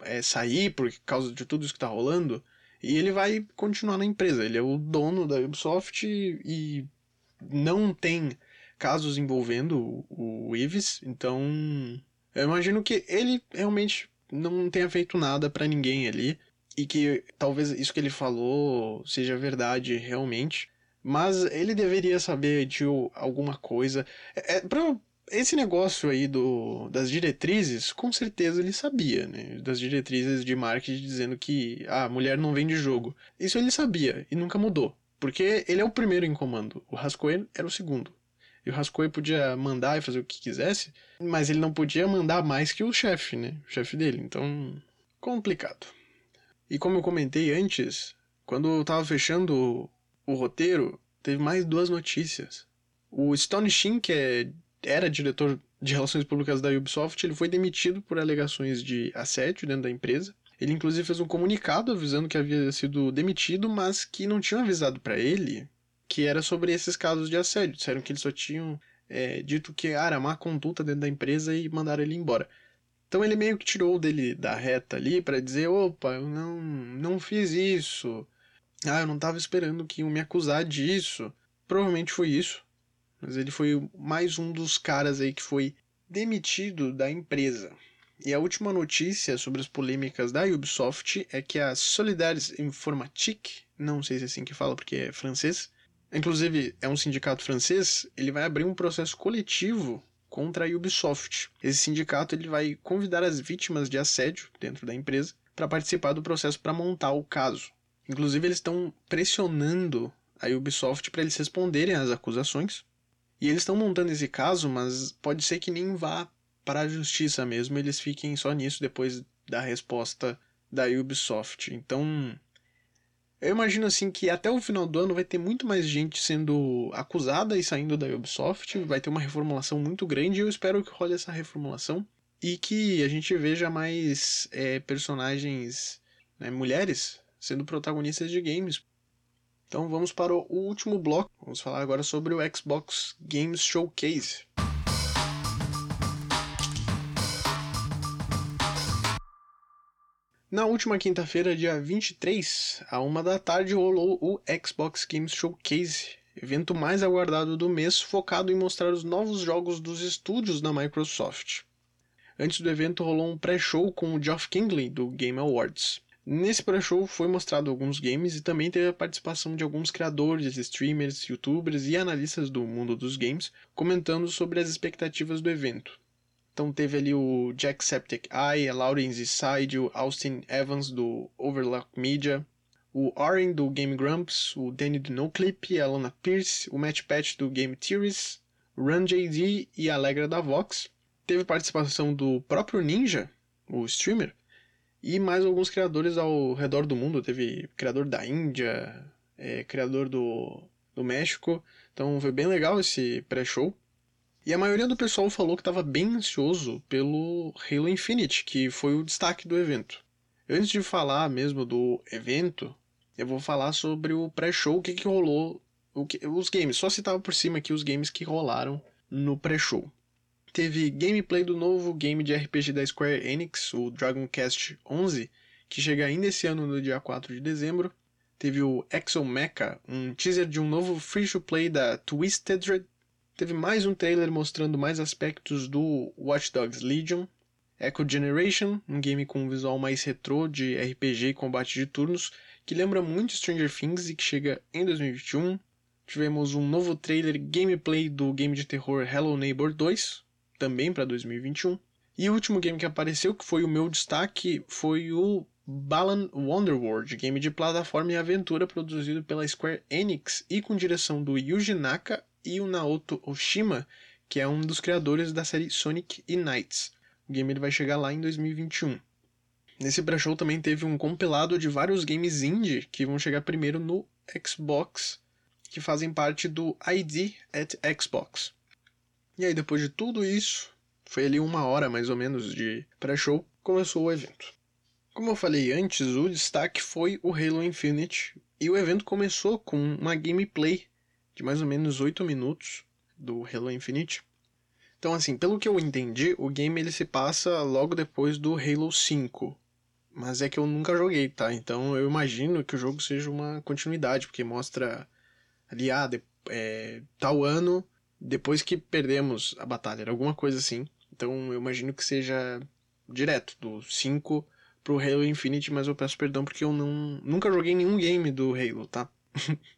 é, sair por causa de tudo isso que está rolando? E ele vai continuar na empresa. Ele é o dono da Ubisoft e não tem casos envolvendo o Ives, então eu imagino que ele realmente não tenha feito nada para ninguém ali e que talvez isso que ele falou seja verdade realmente, mas ele deveria saber de alguma coisa. É, é pra, esse negócio aí do, das diretrizes, com certeza ele sabia, né? Das diretrizes de marketing dizendo que a ah, mulher não vende jogo. Isso ele sabia e nunca mudou. Porque ele é o primeiro em comando. O Rascoe era o segundo. E o Rascoe podia mandar e fazer o que quisesse, mas ele não podia mandar mais que o chefe, né? O chefe dele. Então, complicado. E como eu comentei antes, quando eu tava fechando o roteiro, teve mais duas notícias. O Stone Shin, que é, era diretor de relações públicas da Ubisoft, ele foi demitido por alegações de assédio dentro da empresa. Ele inclusive fez um comunicado avisando que havia sido demitido, mas que não tinham avisado para ele que era sobre esses casos de assédio. Disseram que eles só tinham é, dito que ah, era má conduta dentro da empresa e mandaram ele embora. Então ele meio que tirou dele da reta ali para dizer: opa, eu não, não fiz isso. Ah, eu não tava esperando que iam me acusar disso. Provavelmente foi isso. Mas ele foi mais um dos caras aí que foi demitido da empresa. E a última notícia sobre as polêmicas da Ubisoft é que a Solidaires Informatique, não sei se é assim que fala porque é francês, inclusive é um sindicato francês, ele vai abrir um processo coletivo contra a Ubisoft. Esse sindicato ele vai convidar as vítimas de assédio dentro da empresa para participar do processo para montar o caso. Inclusive eles estão pressionando a Ubisoft para eles responderem às acusações. E eles estão montando esse caso, mas pode ser que nem vá para a justiça mesmo, eles fiquem só nisso depois da resposta da Ubisoft. Então, eu imagino assim que até o final do ano vai ter muito mais gente sendo acusada e saindo da Ubisoft, vai ter uma reformulação muito grande e eu espero que role essa reformulação e que a gente veja mais é, personagens, né, mulheres, sendo protagonistas de games. Então vamos para o último bloco, vamos falar agora sobre o Xbox Games Showcase. Na última quinta-feira, dia 23, a uma da tarde, rolou o Xbox Games Showcase, evento mais aguardado do mês, focado em mostrar os novos jogos dos estúdios da Microsoft. Antes do evento, rolou um pré-show com o Geoff Kingley, do Game Awards. Nesse pré-show foi mostrado alguns games e também teve a participação de alguns criadores, streamers, youtubers e analistas do mundo dos games comentando sobre as expectativas do evento. Então teve ali o Jacksepticeye, a Laurence Side, o Austin Evans do Overlock Media, o Oren do Game Grumps, o Danny do NoClip, a Lana Pierce, o Matt Patch do Game Theories, Run JD e a Alegra da Vox. Teve participação do próprio Ninja, o streamer, e mais alguns criadores ao redor do mundo. Teve criador da Índia, é, criador do, do México. Então foi bem legal esse pré-show. E a maioria do pessoal falou que estava bem ansioso pelo Halo Infinite, que foi o destaque do evento. Antes de falar mesmo do evento, eu vou falar sobre o pré-show, o que, que rolou, o que, os games. Só citava por cima aqui os games que rolaram no pré-show. Teve gameplay do novo game de RPG da Square Enix, o Dragon Quest 11, que chega ainda esse ano no dia 4 de dezembro. Teve o Exo Mecha, um teaser de um novo free-to-play da Twisted Teve mais um trailer mostrando mais aspectos do Watch Dogs Legion. Echo Generation, um game com um visual mais retrô de RPG e combate de turnos, que lembra muito Stranger Things e que chega em 2021. Tivemos um novo trailer gameplay do game de terror Hello Neighbor 2, também para 2021. E o último game que apareceu, que foi o meu destaque, foi o Balan Wonderworld, game de plataforma e aventura produzido pela Square Enix e com direção do Yuji Naka e o Naoto Oshima, que é um dos criadores da série Sonic e Knights. O game ele vai chegar lá em 2021. Nesse pré-show também teve um compilado de vários games indie que vão chegar primeiro no Xbox, que fazem parte do ID at Xbox. E aí, depois de tudo isso, foi ali uma hora mais ou menos de pré-show, começou o evento. Como eu falei antes, o destaque foi o Halo Infinite, e o evento começou com uma gameplay de mais ou menos 8 minutos do Halo Infinite. Então, assim, pelo que eu entendi, o game ele se passa logo depois do Halo 5. Mas é que eu nunca joguei, tá? Então eu imagino que o jogo seja uma continuidade, porque mostra ali, ah, de, é, tal ano, depois que perdemos a batalha, alguma coisa assim. Então eu imagino que seja direto, do 5 pro Halo Infinite, mas eu peço perdão porque eu não, nunca joguei nenhum game do Halo, tá? (laughs)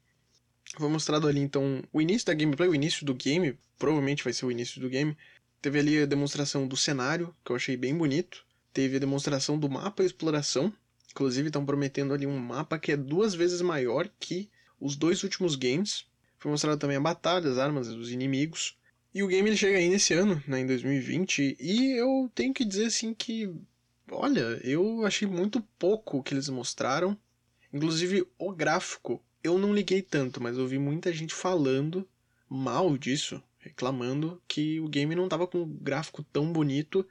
Foi mostrado ali então o início da gameplay, o início do game, provavelmente vai ser o início do game. Teve ali a demonstração do cenário, que eu achei bem bonito. Teve a demonstração do mapa e exploração. Inclusive estão prometendo ali um mapa que é duas vezes maior que os dois últimos games. Foi mostrado também a batalha, as armas, os inimigos. E o game ele chega aí nesse ano, né, em 2020, e eu tenho que dizer assim que, olha, eu achei muito pouco o que eles mostraram. Inclusive o gráfico eu não liguei tanto, mas eu vi muita gente falando mal disso, reclamando que o game não estava com um gráfico tão bonito.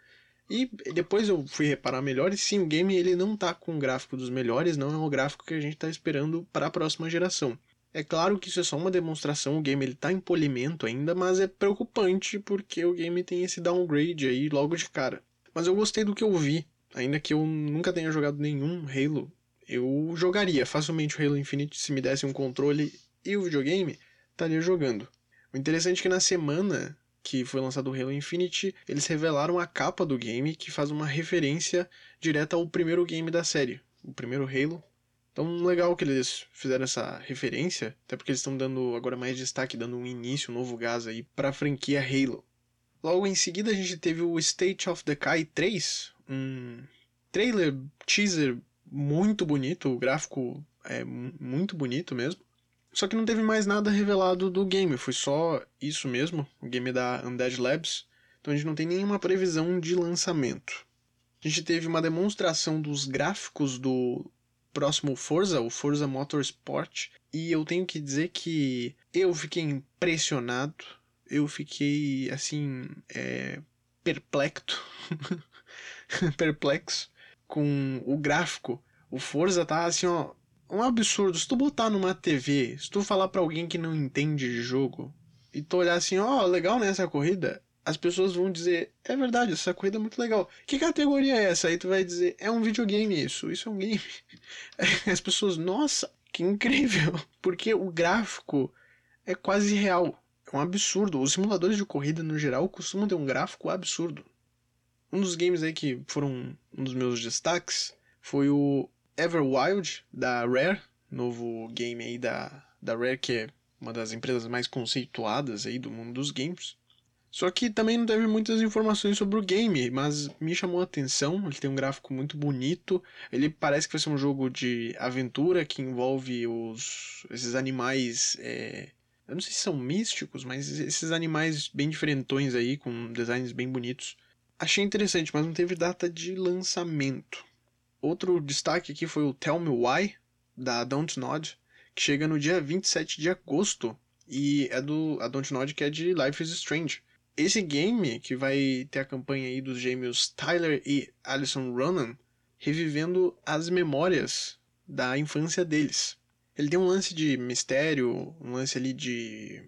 E depois eu fui reparar melhor, e sim, o game ele não tá com um gráfico dos melhores, não é o gráfico que a gente está esperando para a próxima geração. É claro que isso é só uma demonstração, o game ele tá em polimento ainda, mas é preocupante porque o game tem esse downgrade aí logo de cara. Mas eu gostei do que eu vi, ainda que eu nunca tenha jogado nenhum Halo, eu jogaria facilmente o Halo Infinite se me desse um controle e o videogame, estaria jogando. O interessante é que na semana que foi lançado o Halo Infinite, eles revelaram a capa do game que faz uma referência direta ao primeiro game da série, o primeiro Halo. Então, legal que eles fizeram essa referência, até porque eles estão dando agora mais destaque, dando um início, um novo gás aí pra franquia Halo. Logo em seguida a gente teve o State of Decay 3, um trailer, teaser muito bonito, o gráfico é muito bonito mesmo. Só que não teve mais nada revelado do game, foi só isso mesmo, o game da Undead Labs. Então a gente não tem nenhuma previsão de lançamento. A gente teve uma demonstração dos gráficos do próximo Forza, o Forza Motorsport, e eu tenho que dizer que eu fiquei impressionado, eu fiquei assim, é, perplexo, (laughs) perplexo com o gráfico. O Forza tá assim, ó, um absurdo. Se tu botar numa TV, se tu falar para alguém que não entende de jogo e tu olhar assim, ó, oh, legal nessa né, corrida, as pessoas vão dizer, é verdade, essa corrida é muito legal. Que categoria é essa? Aí tu vai dizer, é um videogame isso, isso é um game. (laughs) As pessoas, nossa, que incrível, porque o gráfico é quase real. É um absurdo. Os simuladores de corrida, no geral, costumam ter um gráfico absurdo. Um dos games aí que foram um dos meus destaques foi o Everwild, da Rare, novo game aí da, da Rare, que é uma das empresas mais conceituadas aí do mundo dos games. Só que também não teve muitas informações sobre o game, mas me chamou a atenção. Ele tem um gráfico muito bonito. Ele parece que vai ser um jogo de aventura que envolve os esses animais. É... Eu não sei se são místicos, mas esses animais bem diferentões aí, com designs bem bonitos. Achei interessante, mas não teve data de lançamento. Outro destaque aqui foi o Tell Me Why, da Don't Nod, que chega no dia 27 de agosto. E é do. A Don't Nod que é de Life is Strange. Esse game, que vai ter a campanha aí dos gêmeos Tyler e Alison Ronan, revivendo as memórias da infância deles. Ele tem um lance de mistério, um lance ali de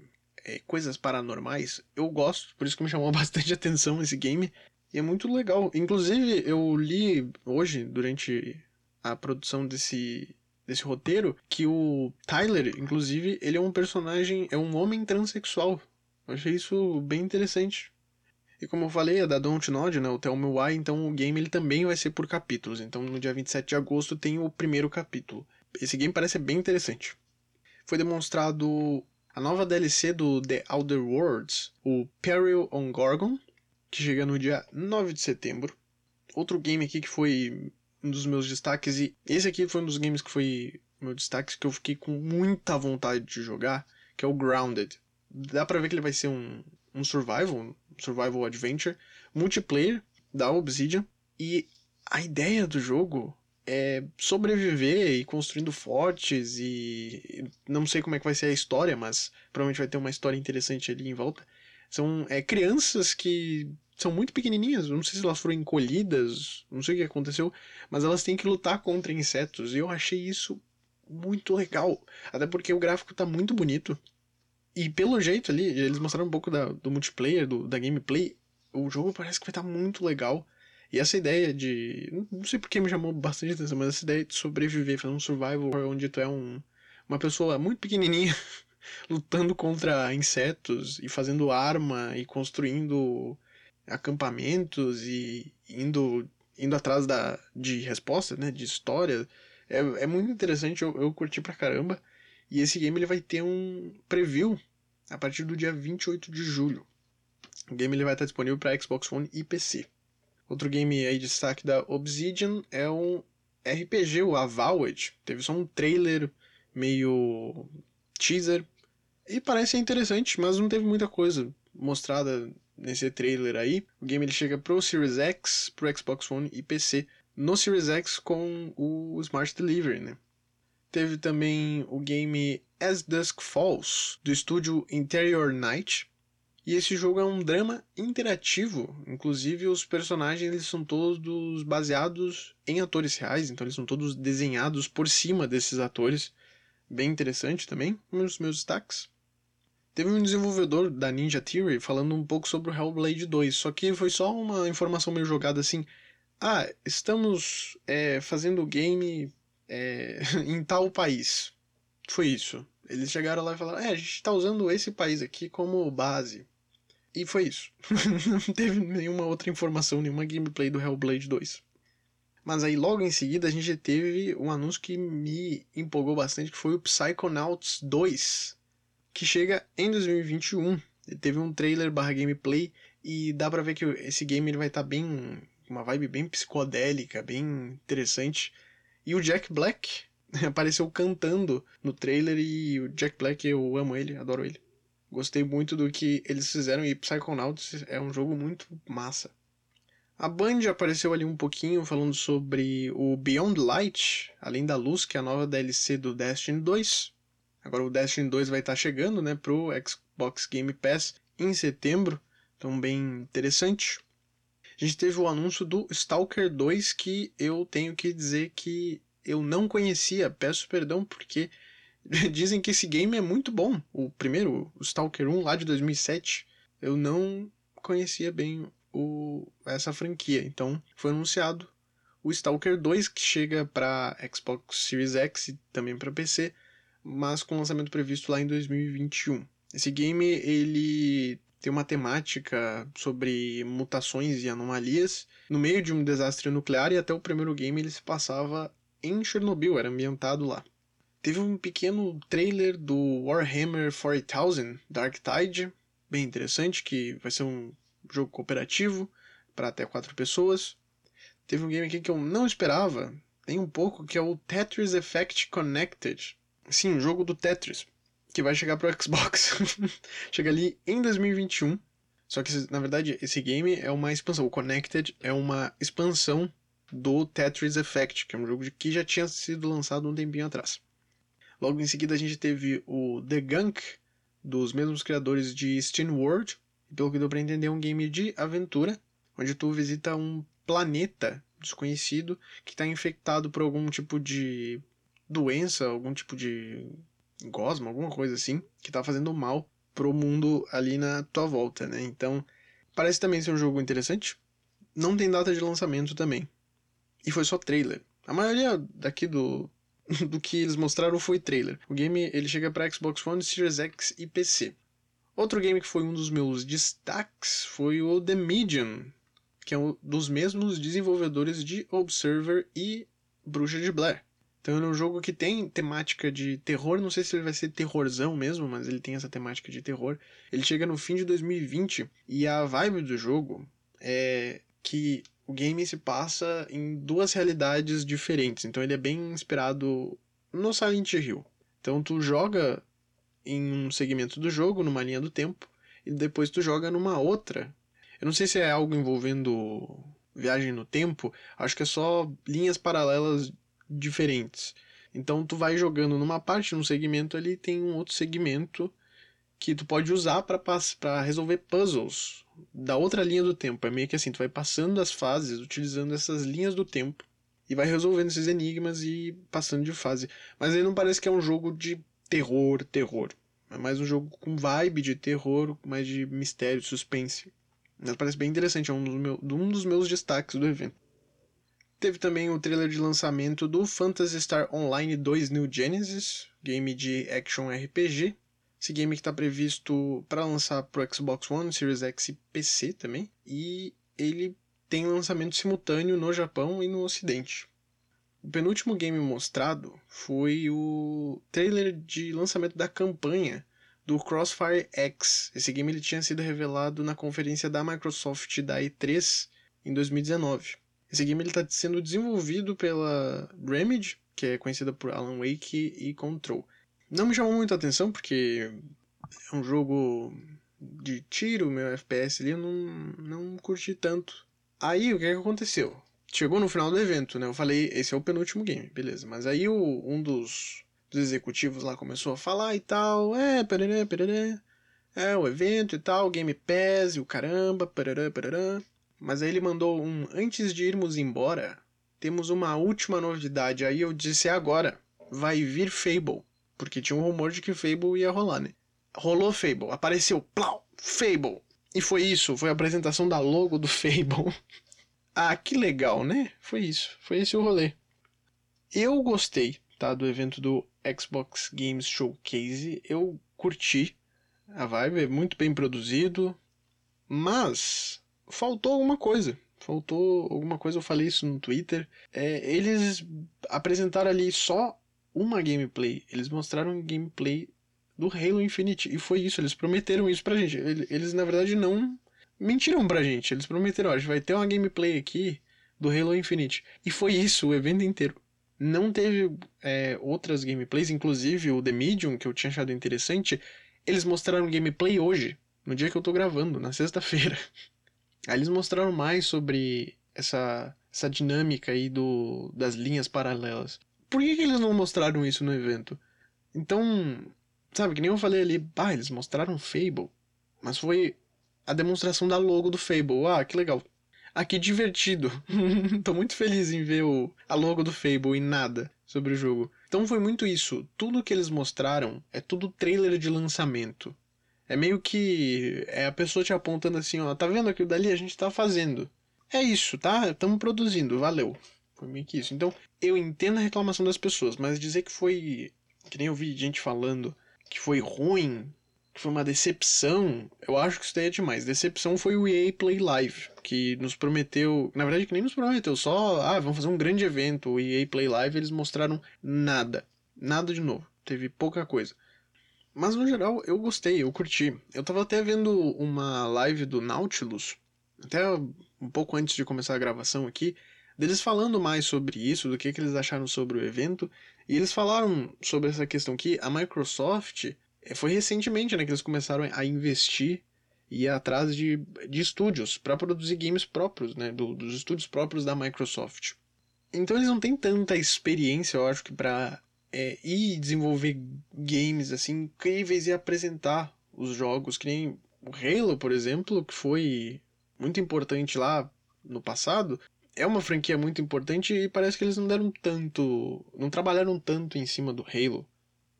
é, coisas paranormais. Eu gosto, por isso que me chamou (laughs) bastante atenção esse game. E é muito legal. Inclusive, eu li hoje, durante a produção desse, desse roteiro, que o Tyler, inclusive, ele é um personagem, é um homem transexual. Eu achei isso bem interessante. E como eu falei, é da Don't Nod, né, o Tell Me Why, então o game ele também vai ser por capítulos. Então no dia 27 de agosto tem o primeiro capítulo. Esse game parece bem interessante. Foi demonstrado a nova DLC do The Outer Worlds, o Peril on Gorgon, que chega no dia 9 de setembro. Outro game aqui que foi um dos meus destaques, e esse aqui foi um dos games que foi meu destaque, que eu fiquei com muita vontade de jogar, que é o Grounded. Dá pra ver que ele vai ser um, um survival, um survival adventure, multiplayer da Obsidian, e a ideia do jogo é sobreviver e construindo fortes e não sei como é que vai ser a história, mas provavelmente vai ter uma história interessante ali em volta. São é, crianças que são muito pequenininhas, não sei se elas foram encolhidas, não sei o que aconteceu, mas elas têm que lutar contra insetos. E eu achei isso muito legal. Até porque o gráfico tá muito bonito. E pelo jeito ali, eles mostraram um pouco da, do multiplayer, do, da gameplay. O jogo parece que vai estar tá muito legal. E essa ideia de. Não sei porque me chamou bastante atenção, mas essa ideia de sobreviver, fazer um survival onde tu é um, uma pessoa muito pequenininha (laughs) lutando contra insetos e fazendo arma e construindo acampamentos e indo indo atrás da, de respostas, né, de história. É, é muito interessante, eu, eu curti pra caramba. E esse game ele vai ter um preview a partir do dia 28 de julho. O game ele vai estar disponível para Xbox One e PC. Outro game aí de destaque da Obsidian é um RPG, o Avowed. Teve só um trailer meio teaser. E parece interessante, mas não teve muita coisa mostrada nesse trailer aí. O game ele chega pro Series X, pro Xbox One e PC. No Series X com o Smart Delivery, né? Teve também o game As Dusk Falls, do estúdio Interior Night. E esse jogo é um drama interativo, inclusive os personagens eles são todos baseados em atores reais, então eles são todos desenhados por cima desses atores bem interessante também, um dos meus destaques. Teve um desenvolvedor da Ninja Theory falando um pouco sobre o Hellblade 2, só que foi só uma informação meio jogada assim. Ah, estamos é, fazendo o game é, (laughs) em tal país. Foi isso. Eles chegaram lá e falaram: é, a gente está usando esse país aqui como base. E foi isso. (laughs) Não teve nenhuma outra informação, nenhuma gameplay do Hellblade 2. Mas aí logo em seguida a gente teve um anúncio que me empolgou bastante, que foi o Psychonauts 2, que chega em 2021. Ele teve um trailer barra gameplay e dá pra ver que esse game ele vai estar tá bem. uma vibe bem psicodélica, bem interessante. E o Jack Black (laughs) apareceu cantando no trailer e o Jack Black eu amo ele, adoro ele. Gostei muito do que eles fizeram e Psychonauts é um jogo muito massa. A Band apareceu ali um pouquinho falando sobre o Beyond Light, além da luz, que é a nova DLC do Destiny 2. Agora o Destiny 2 vai estar tá chegando, né, pro Xbox Game Pass em setembro, então bem interessante. A gente teve o anúncio do Stalker 2 que eu tenho que dizer que eu não conhecia, peço perdão porque (laughs) dizem que esse game é muito bom. O primeiro, o Stalker 1 lá de 2007, eu não conhecia bem o, essa franquia. Então foi anunciado o Stalker 2 que chega para Xbox Series X e também para PC, mas com lançamento previsto lá em 2021. Esse game ele tem uma temática sobre mutações e anomalias no meio de um desastre nuclear e até o primeiro game ele se passava em Chernobyl, era ambientado lá. Teve um pequeno trailer do Warhammer 40,000 Dark Tide, bem interessante, que vai ser um jogo cooperativo para até quatro pessoas. Teve um game aqui que eu não esperava, tem um pouco, que é o Tetris Effect Connected. Sim, um jogo do Tetris, que vai chegar pro (laughs) Xbox. Chega ali em 2021. Só que, na verdade, esse game é uma expansão. O Connected é uma expansão do Tetris Effect, que é um jogo que já tinha sido lançado um tempinho atrás. Logo em seguida a gente teve o The Gunk, dos mesmos criadores de Steam World, pelo que deu para entender, é um game de aventura, onde tu visita um planeta desconhecido que está infectado por algum tipo de doença, algum tipo de gosma, alguma coisa assim, que está fazendo mal pro mundo ali na tua volta, né? Então, parece também ser um jogo interessante. Não tem data de lançamento também. E foi só trailer. A maioria daqui do (laughs) do que eles mostraram foi trailer. O game ele chega para Xbox One, Series X e PC. Outro game que foi um dos meus destaques foi o The Medium, que é um dos mesmos desenvolvedores de Observer e Bruxa de Blair. Então é um jogo que tem temática de terror, não sei se ele vai ser terrorzão mesmo, mas ele tem essa temática de terror. Ele chega no fim de 2020 e a vibe do jogo é que o game se passa em duas realidades diferentes. Então ele é bem inspirado no Silent Hill. Então tu joga em um segmento do jogo, numa linha do tempo, e depois tu joga numa outra. Eu não sei se é algo envolvendo viagem no tempo, acho que é só linhas paralelas diferentes. Então tu vai jogando numa parte, num segmento ali, tem um outro segmento que tu pode usar para resolver puzzles da outra linha do tempo. É meio que assim, tu vai passando as fases utilizando essas linhas do tempo e vai resolvendo esses enigmas e passando de fase. Mas aí não parece que é um jogo de terror, terror. É mais um jogo com vibe de terror, mais de mistério, suspense. Mas parece bem interessante, é um dos, meu, um dos meus destaques do evento. Teve também o trailer de lançamento do Phantasy Star Online 2 New Genesis, game de action RPG. Esse game que está previsto para lançar para o Xbox One, Series X e PC também. E ele tem lançamento simultâneo no Japão e no Ocidente. O penúltimo game mostrado foi o trailer de lançamento da campanha do Crossfire X. Esse game ele tinha sido revelado na conferência da Microsoft da E3 em 2019. Esse game está sendo desenvolvido pela Remedy, que é conhecida por Alan Wake e Control. Não me chamou muita atenção porque é um jogo de tiro, meu FPS ali, eu não, não curti tanto. Aí o que, é que aconteceu? chegou no final do evento, né? Eu falei, esse é o penúltimo game, beleza. Mas aí o, um dos, dos executivos lá começou a falar e tal, é, pererê, pererê, é o evento e tal, Game Pass e o caramba, pererê, pererê. Mas aí ele mandou um, antes de irmos embora, temos uma última novidade. Aí eu disse, é agora, vai vir Fable. Porque tinha um rumor de que Fable ia rolar, né? Rolou Fable, apareceu, plau, Fable. E foi isso, foi a apresentação da logo do (laughs) Fable. Ah, que legal, né? Foi isso. Foi esse o rolê. Eu gostei, tá? Do evento do Xbox Games Showcase. Eu curti a vibe, é muito bem produzido. Mas faltou alguma coisa. Faltou alguma coisa, eu falei isso no Twitter. É, eles apresentaram ali só uma gameplay. Eles mostraram gameplay do Halo Infinite. E foi isso, eles prometeram isso pra gente. Eles, na verdade, não mentiram pra gente. Eles prometeram, ó, a gente vai ter uma gameplay aqui do Halo Infinite. E foi isso o evento inteiro. Não teve é, outras gameplays, inclusive o The Medium, que eu tinha achado interessante. Eles mostraram gameplay hoje, no dia que eu tô gravando, na sexta-feira. (laughs) Aí eles mostraram mais sobre essa, essa dinâmica aí do, das linhas paralelas. Por que, que eles não mostraram isso no evento? Então, sabe, que nem eu falei ali, ah, eles mostraram Fable. Mas foi a demonstração da logo do Fable. Ah, que legal. Ah, que divertido. (laughs) Tô muito feliz em ver o, a logo do Fable e nada sobre o jogo. Então foi muito isso. Tudo que eles mostraram é tudo trailer de lançamento. É meio que é a pessoa te apontando assim, ó, tá vendo aquilo dali? A gente tá fazendo. É isso, tá? Estamos produzindo, valeu. Foi meio que isso. Então, eu entendo a reclamação das pessoas, mas dizer que foi. Que nem eu vi gente falando que foi ruim, que foi uma decepção, eu acho que isso daí é demais. Decepção foi o EA Play Live, que nos prometeu. Na verdade, que nem nos prometeu, só. Ah, vamos fazer um grande evento. O EA Play Live, eles mostraram nada. Nada de novo. Teve pouca coisa. Mas no geral, eu gostei, eu curti. Eu tava até vendo uma live do Nautilus, até um pouco antes de começar a gravação aqui, deles falando mais sobre isso, do que, que eles acharam sobre o evento. E eles falaram sobre essa questão que a Microsoft eh, foi recentemente né, que eles começaram a investir e ir atrás de, de estúdios para produzir games próprios, né, do, dos estúdios próprios da Microsoft. Então eles não têm tanta experiência, eu acho que para é, ir desenvolver games assim incríveis e apresentar os jogos, que nem o Halo, por exemplo, que foi muito importante lá no passado. É uma franquia muito importante e parece que eles não deram tanto. não trabalharam tanto em cima do Halo.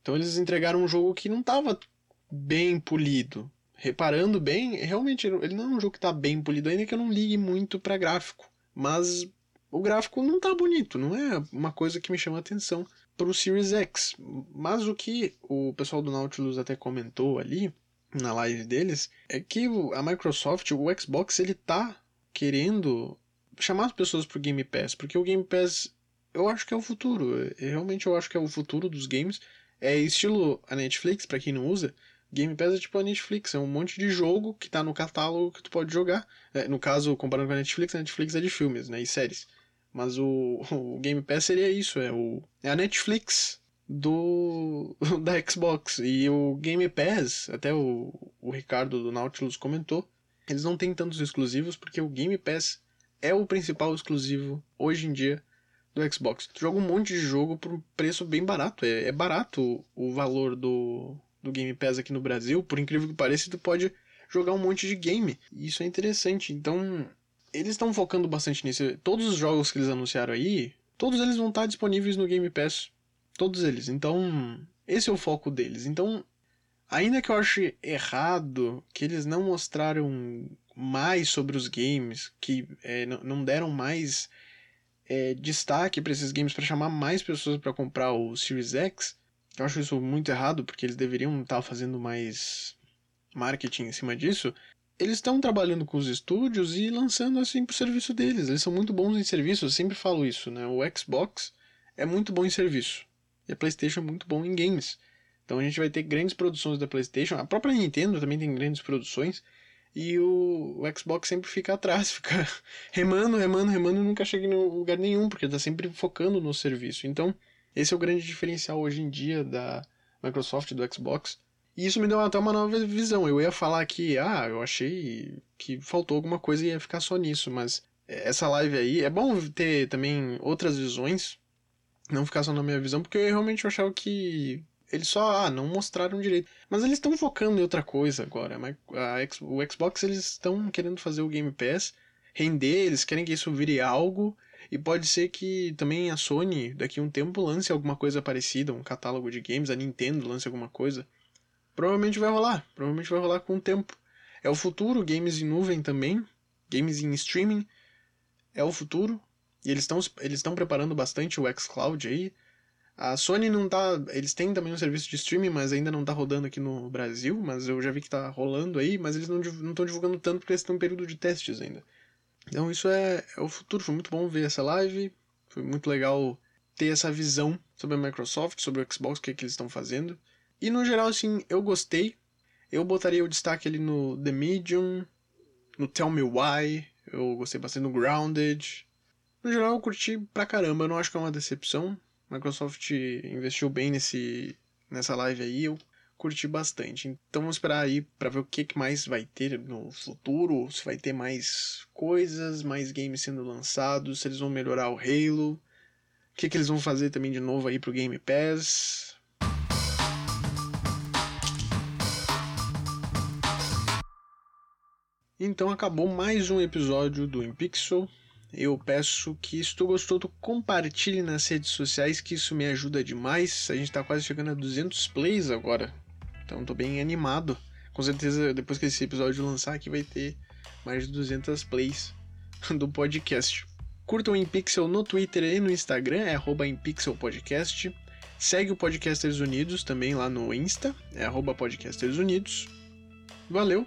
Então eles entregaram um jogo que não estava bem polido. Reparando bem, realmente ele não é um jogo que está bem polido, ainda que eu não ligue muito para gráfico. Mas o gráfico não tá bonito, não é uma coisa que me chama atenção para o Series X. Mas o que o pessoal do Nautilus até comentou ali na live deles é que a Microsoft, o Xbox, ele tá querendo chamar as pessoas pro Game Pass, porque o Game Pass eu acho que é o futuro. Realmente eu acho que é o futuro dos games. É estilo a Netflix, para quem não usa. Game Pass é tipo a Netflix, é um monte de jogo que tá no catálogo que tu pode jogar. É, no caso, comparando com a Netflix, a Netflix é de filmes, né, e séries. Mas o, (laughs) o Game Pass seria isso, é, o, é a Netflix do (laughs) da Xbox. E o Game Pass, até o, o Ricardo do Nautilus comentou, eles não têm tantos exclusivos porque o Game Pass é o principal exclusivo hoje em dia do Xbox. Tu joga um monte de jogo por um preço bem barato. É, é barato o valor do, do Game Pass aqui no Brasil. Por incrível que pareça, tu pode jogar um monte de game. E isso é interessante. Então, eles estão focando bastante nisso. Todos os jogos que eles anunciaram aí, todos eles vão estar disponíveis no Game Pass. Todos eles. Então, esse é o foco deles. Então, ainda que eu ache errado que eles não mostraram mais sobre os games, que é, não deram mais é, destaque para esses games para chamar mais pessoas para comprar o Series X, eu acho isso muito errado, porque eles deveriam estar fazendo mais marketing em cima disso eles estão trabalhando com os estúdios e lançando assim pro serviço deles. Eles são muito bons em serviço, eu sempre falo isso, né? O Xbox é muito bom em serviço. E a PlayStation é muito bom em games. Então a gente vai ter grandes produções da PlayStation, a própria Nintendo também tem grandes produções. E o, o Xbox sempre fica atrás, (laughs) fica remando, remando, remando e nunca chega em lugar nenhum, porque está sempre focando no serviço. Então, esse é o grande diferencial hoje em dia da Microsoft do Xbox e isso me deu até uma nova visão. Eu ia falar que, ah, eu achei que faltou alguma coisa e ia ficar só nisso, mas essa live aí, é bom ter também outras visões, não ficar só na minha visão, porque eu realmente achava que eles só, ah, não mostraram direito. Mas eles estão focando em outra coisa agora. A, o Xbox, eles estão querendo fazer o Game Pass render, eles querem que isso vire algo. E pode ser que também a Sony, daqui a um tempo, lance alguma coisa parecida, um catálogo de games, a Nintendo lance alguma coisa. Provavelmente vai rolar, provavelmente vai rolar com o tempo. É o futuro, games em nuvem também, games em streaming é o futuro. E eles estão eles estão preparando bastante o xCloud aí. A Sony não tá, eles têm também um serviço de streaming, mas ainda não tá rodando aqui no Brasil, mas eu já vi que tá rolando aí, mas eles não estão divulgando tanto porque eles estão em período de testes ainda. Então isso é, é o futuro. Foi muito bom ver essa live. Foi muito legal ter essa visão sobre a Microsoft, sobre o Xbox, o que, é que eles estão fazendo. E no geral, assim, eu gostei. Eu botaria o destaque ali no The Medium, no Tell Me Why. Eu gostei bastante no Grounded. No geral, eu curti pra caramba. Eu não acho que é uma decepção. Microsoft investiu bem nesse, nessa live aí. Eu curti bastante. Então vamos esperar aí para ver o que mais vai ter no futuro, se vai ter mais coisas, mais games sendo lançados, se eles vão melhorar o Halo, o que, que eles vão fazer também de novo aí pro Game Pass. Então acabou mais um episódio do InPixel. Eu peço que se tu gostou, tu compartilhe nas redes sociais, que isso me ajuda demais. A gente tá quase chegando a 200 plays agora. Então tô bem animado. Com certeza, depois que esse episódio lançar aqui, vai ter mais de 200 plays (laughs) do podcast. Curtam o InPixel no Twitter e no Instagram, é arroba. Segue o Podcasters Unidos também lá no Insta, é arroba Podcasters Unidos. Valeu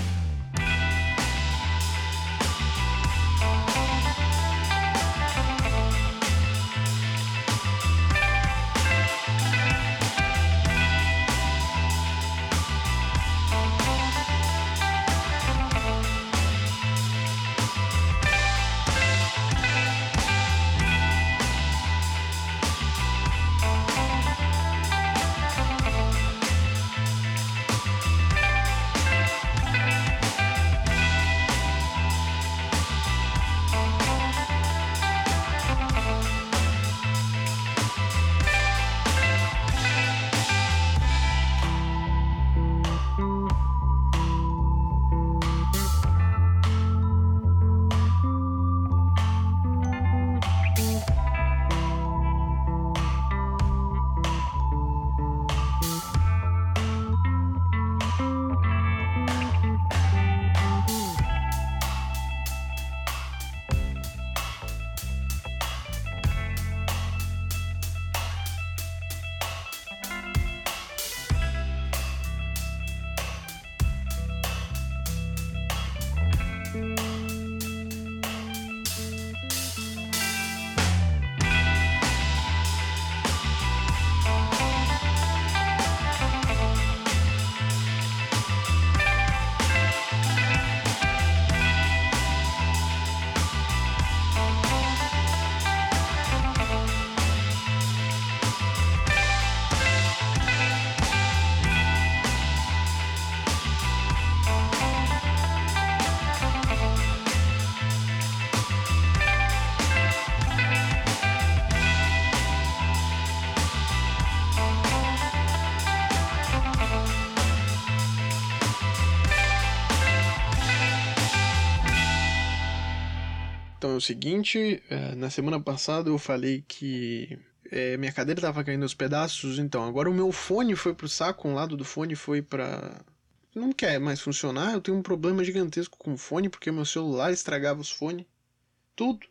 Seguinte, é, na semana passada eu falei que é, minha cadeira estava caindo aos pedaços, então agora o meu fone foi pro saco, um lado do fone foi para não quer mais funcionar. Eu tenho um problema gigantesco com o fone porque meu celular estragava os fones, tudo.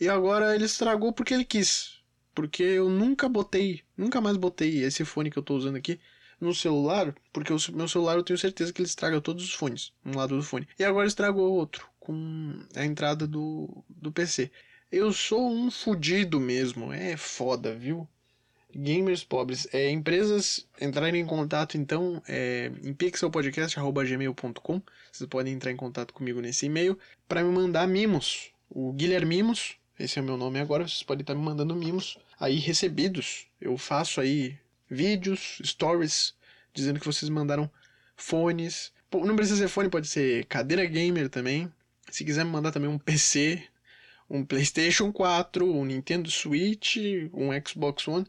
E agora ele estragou porque ele quis, porque eu nunca botei, nunca mais botei esse fone que eu estou usando aqui no celular, porque o meu celular eu tenho certeza que ele estraga todos os fones, um lado do fone. E agora estragou outro com a entrada do, do PC. Eu sou um fudido mesmo, é foda, viu? Gamers pobres. É, empresas entrarem em contato, então, é, em pixelpodcast.gmail.com. Vocês podem entrar em contato comigo nesse e-mail para me mandar mimos. O Guilhermimos, esse é o meu nome agora, vocês podem estar me mandando mimos aí recebidos. Eu faço aí vídeos, stories, dizendo que vocês mandaram fones. Não precisa ser fone, pode ser cadeira gamer também. Se quiser me mandar também um PC, um PlayStation 4, um Nintendo Switch, um Xbox One,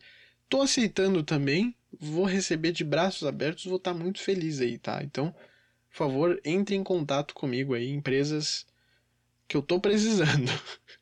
tô aceitando também. Vou receber de braços abertos, vou estar tá muito feliz aí, tá? Então, por favor, entre em contato comigo aí, empresas que eu tô precisando. (laughs)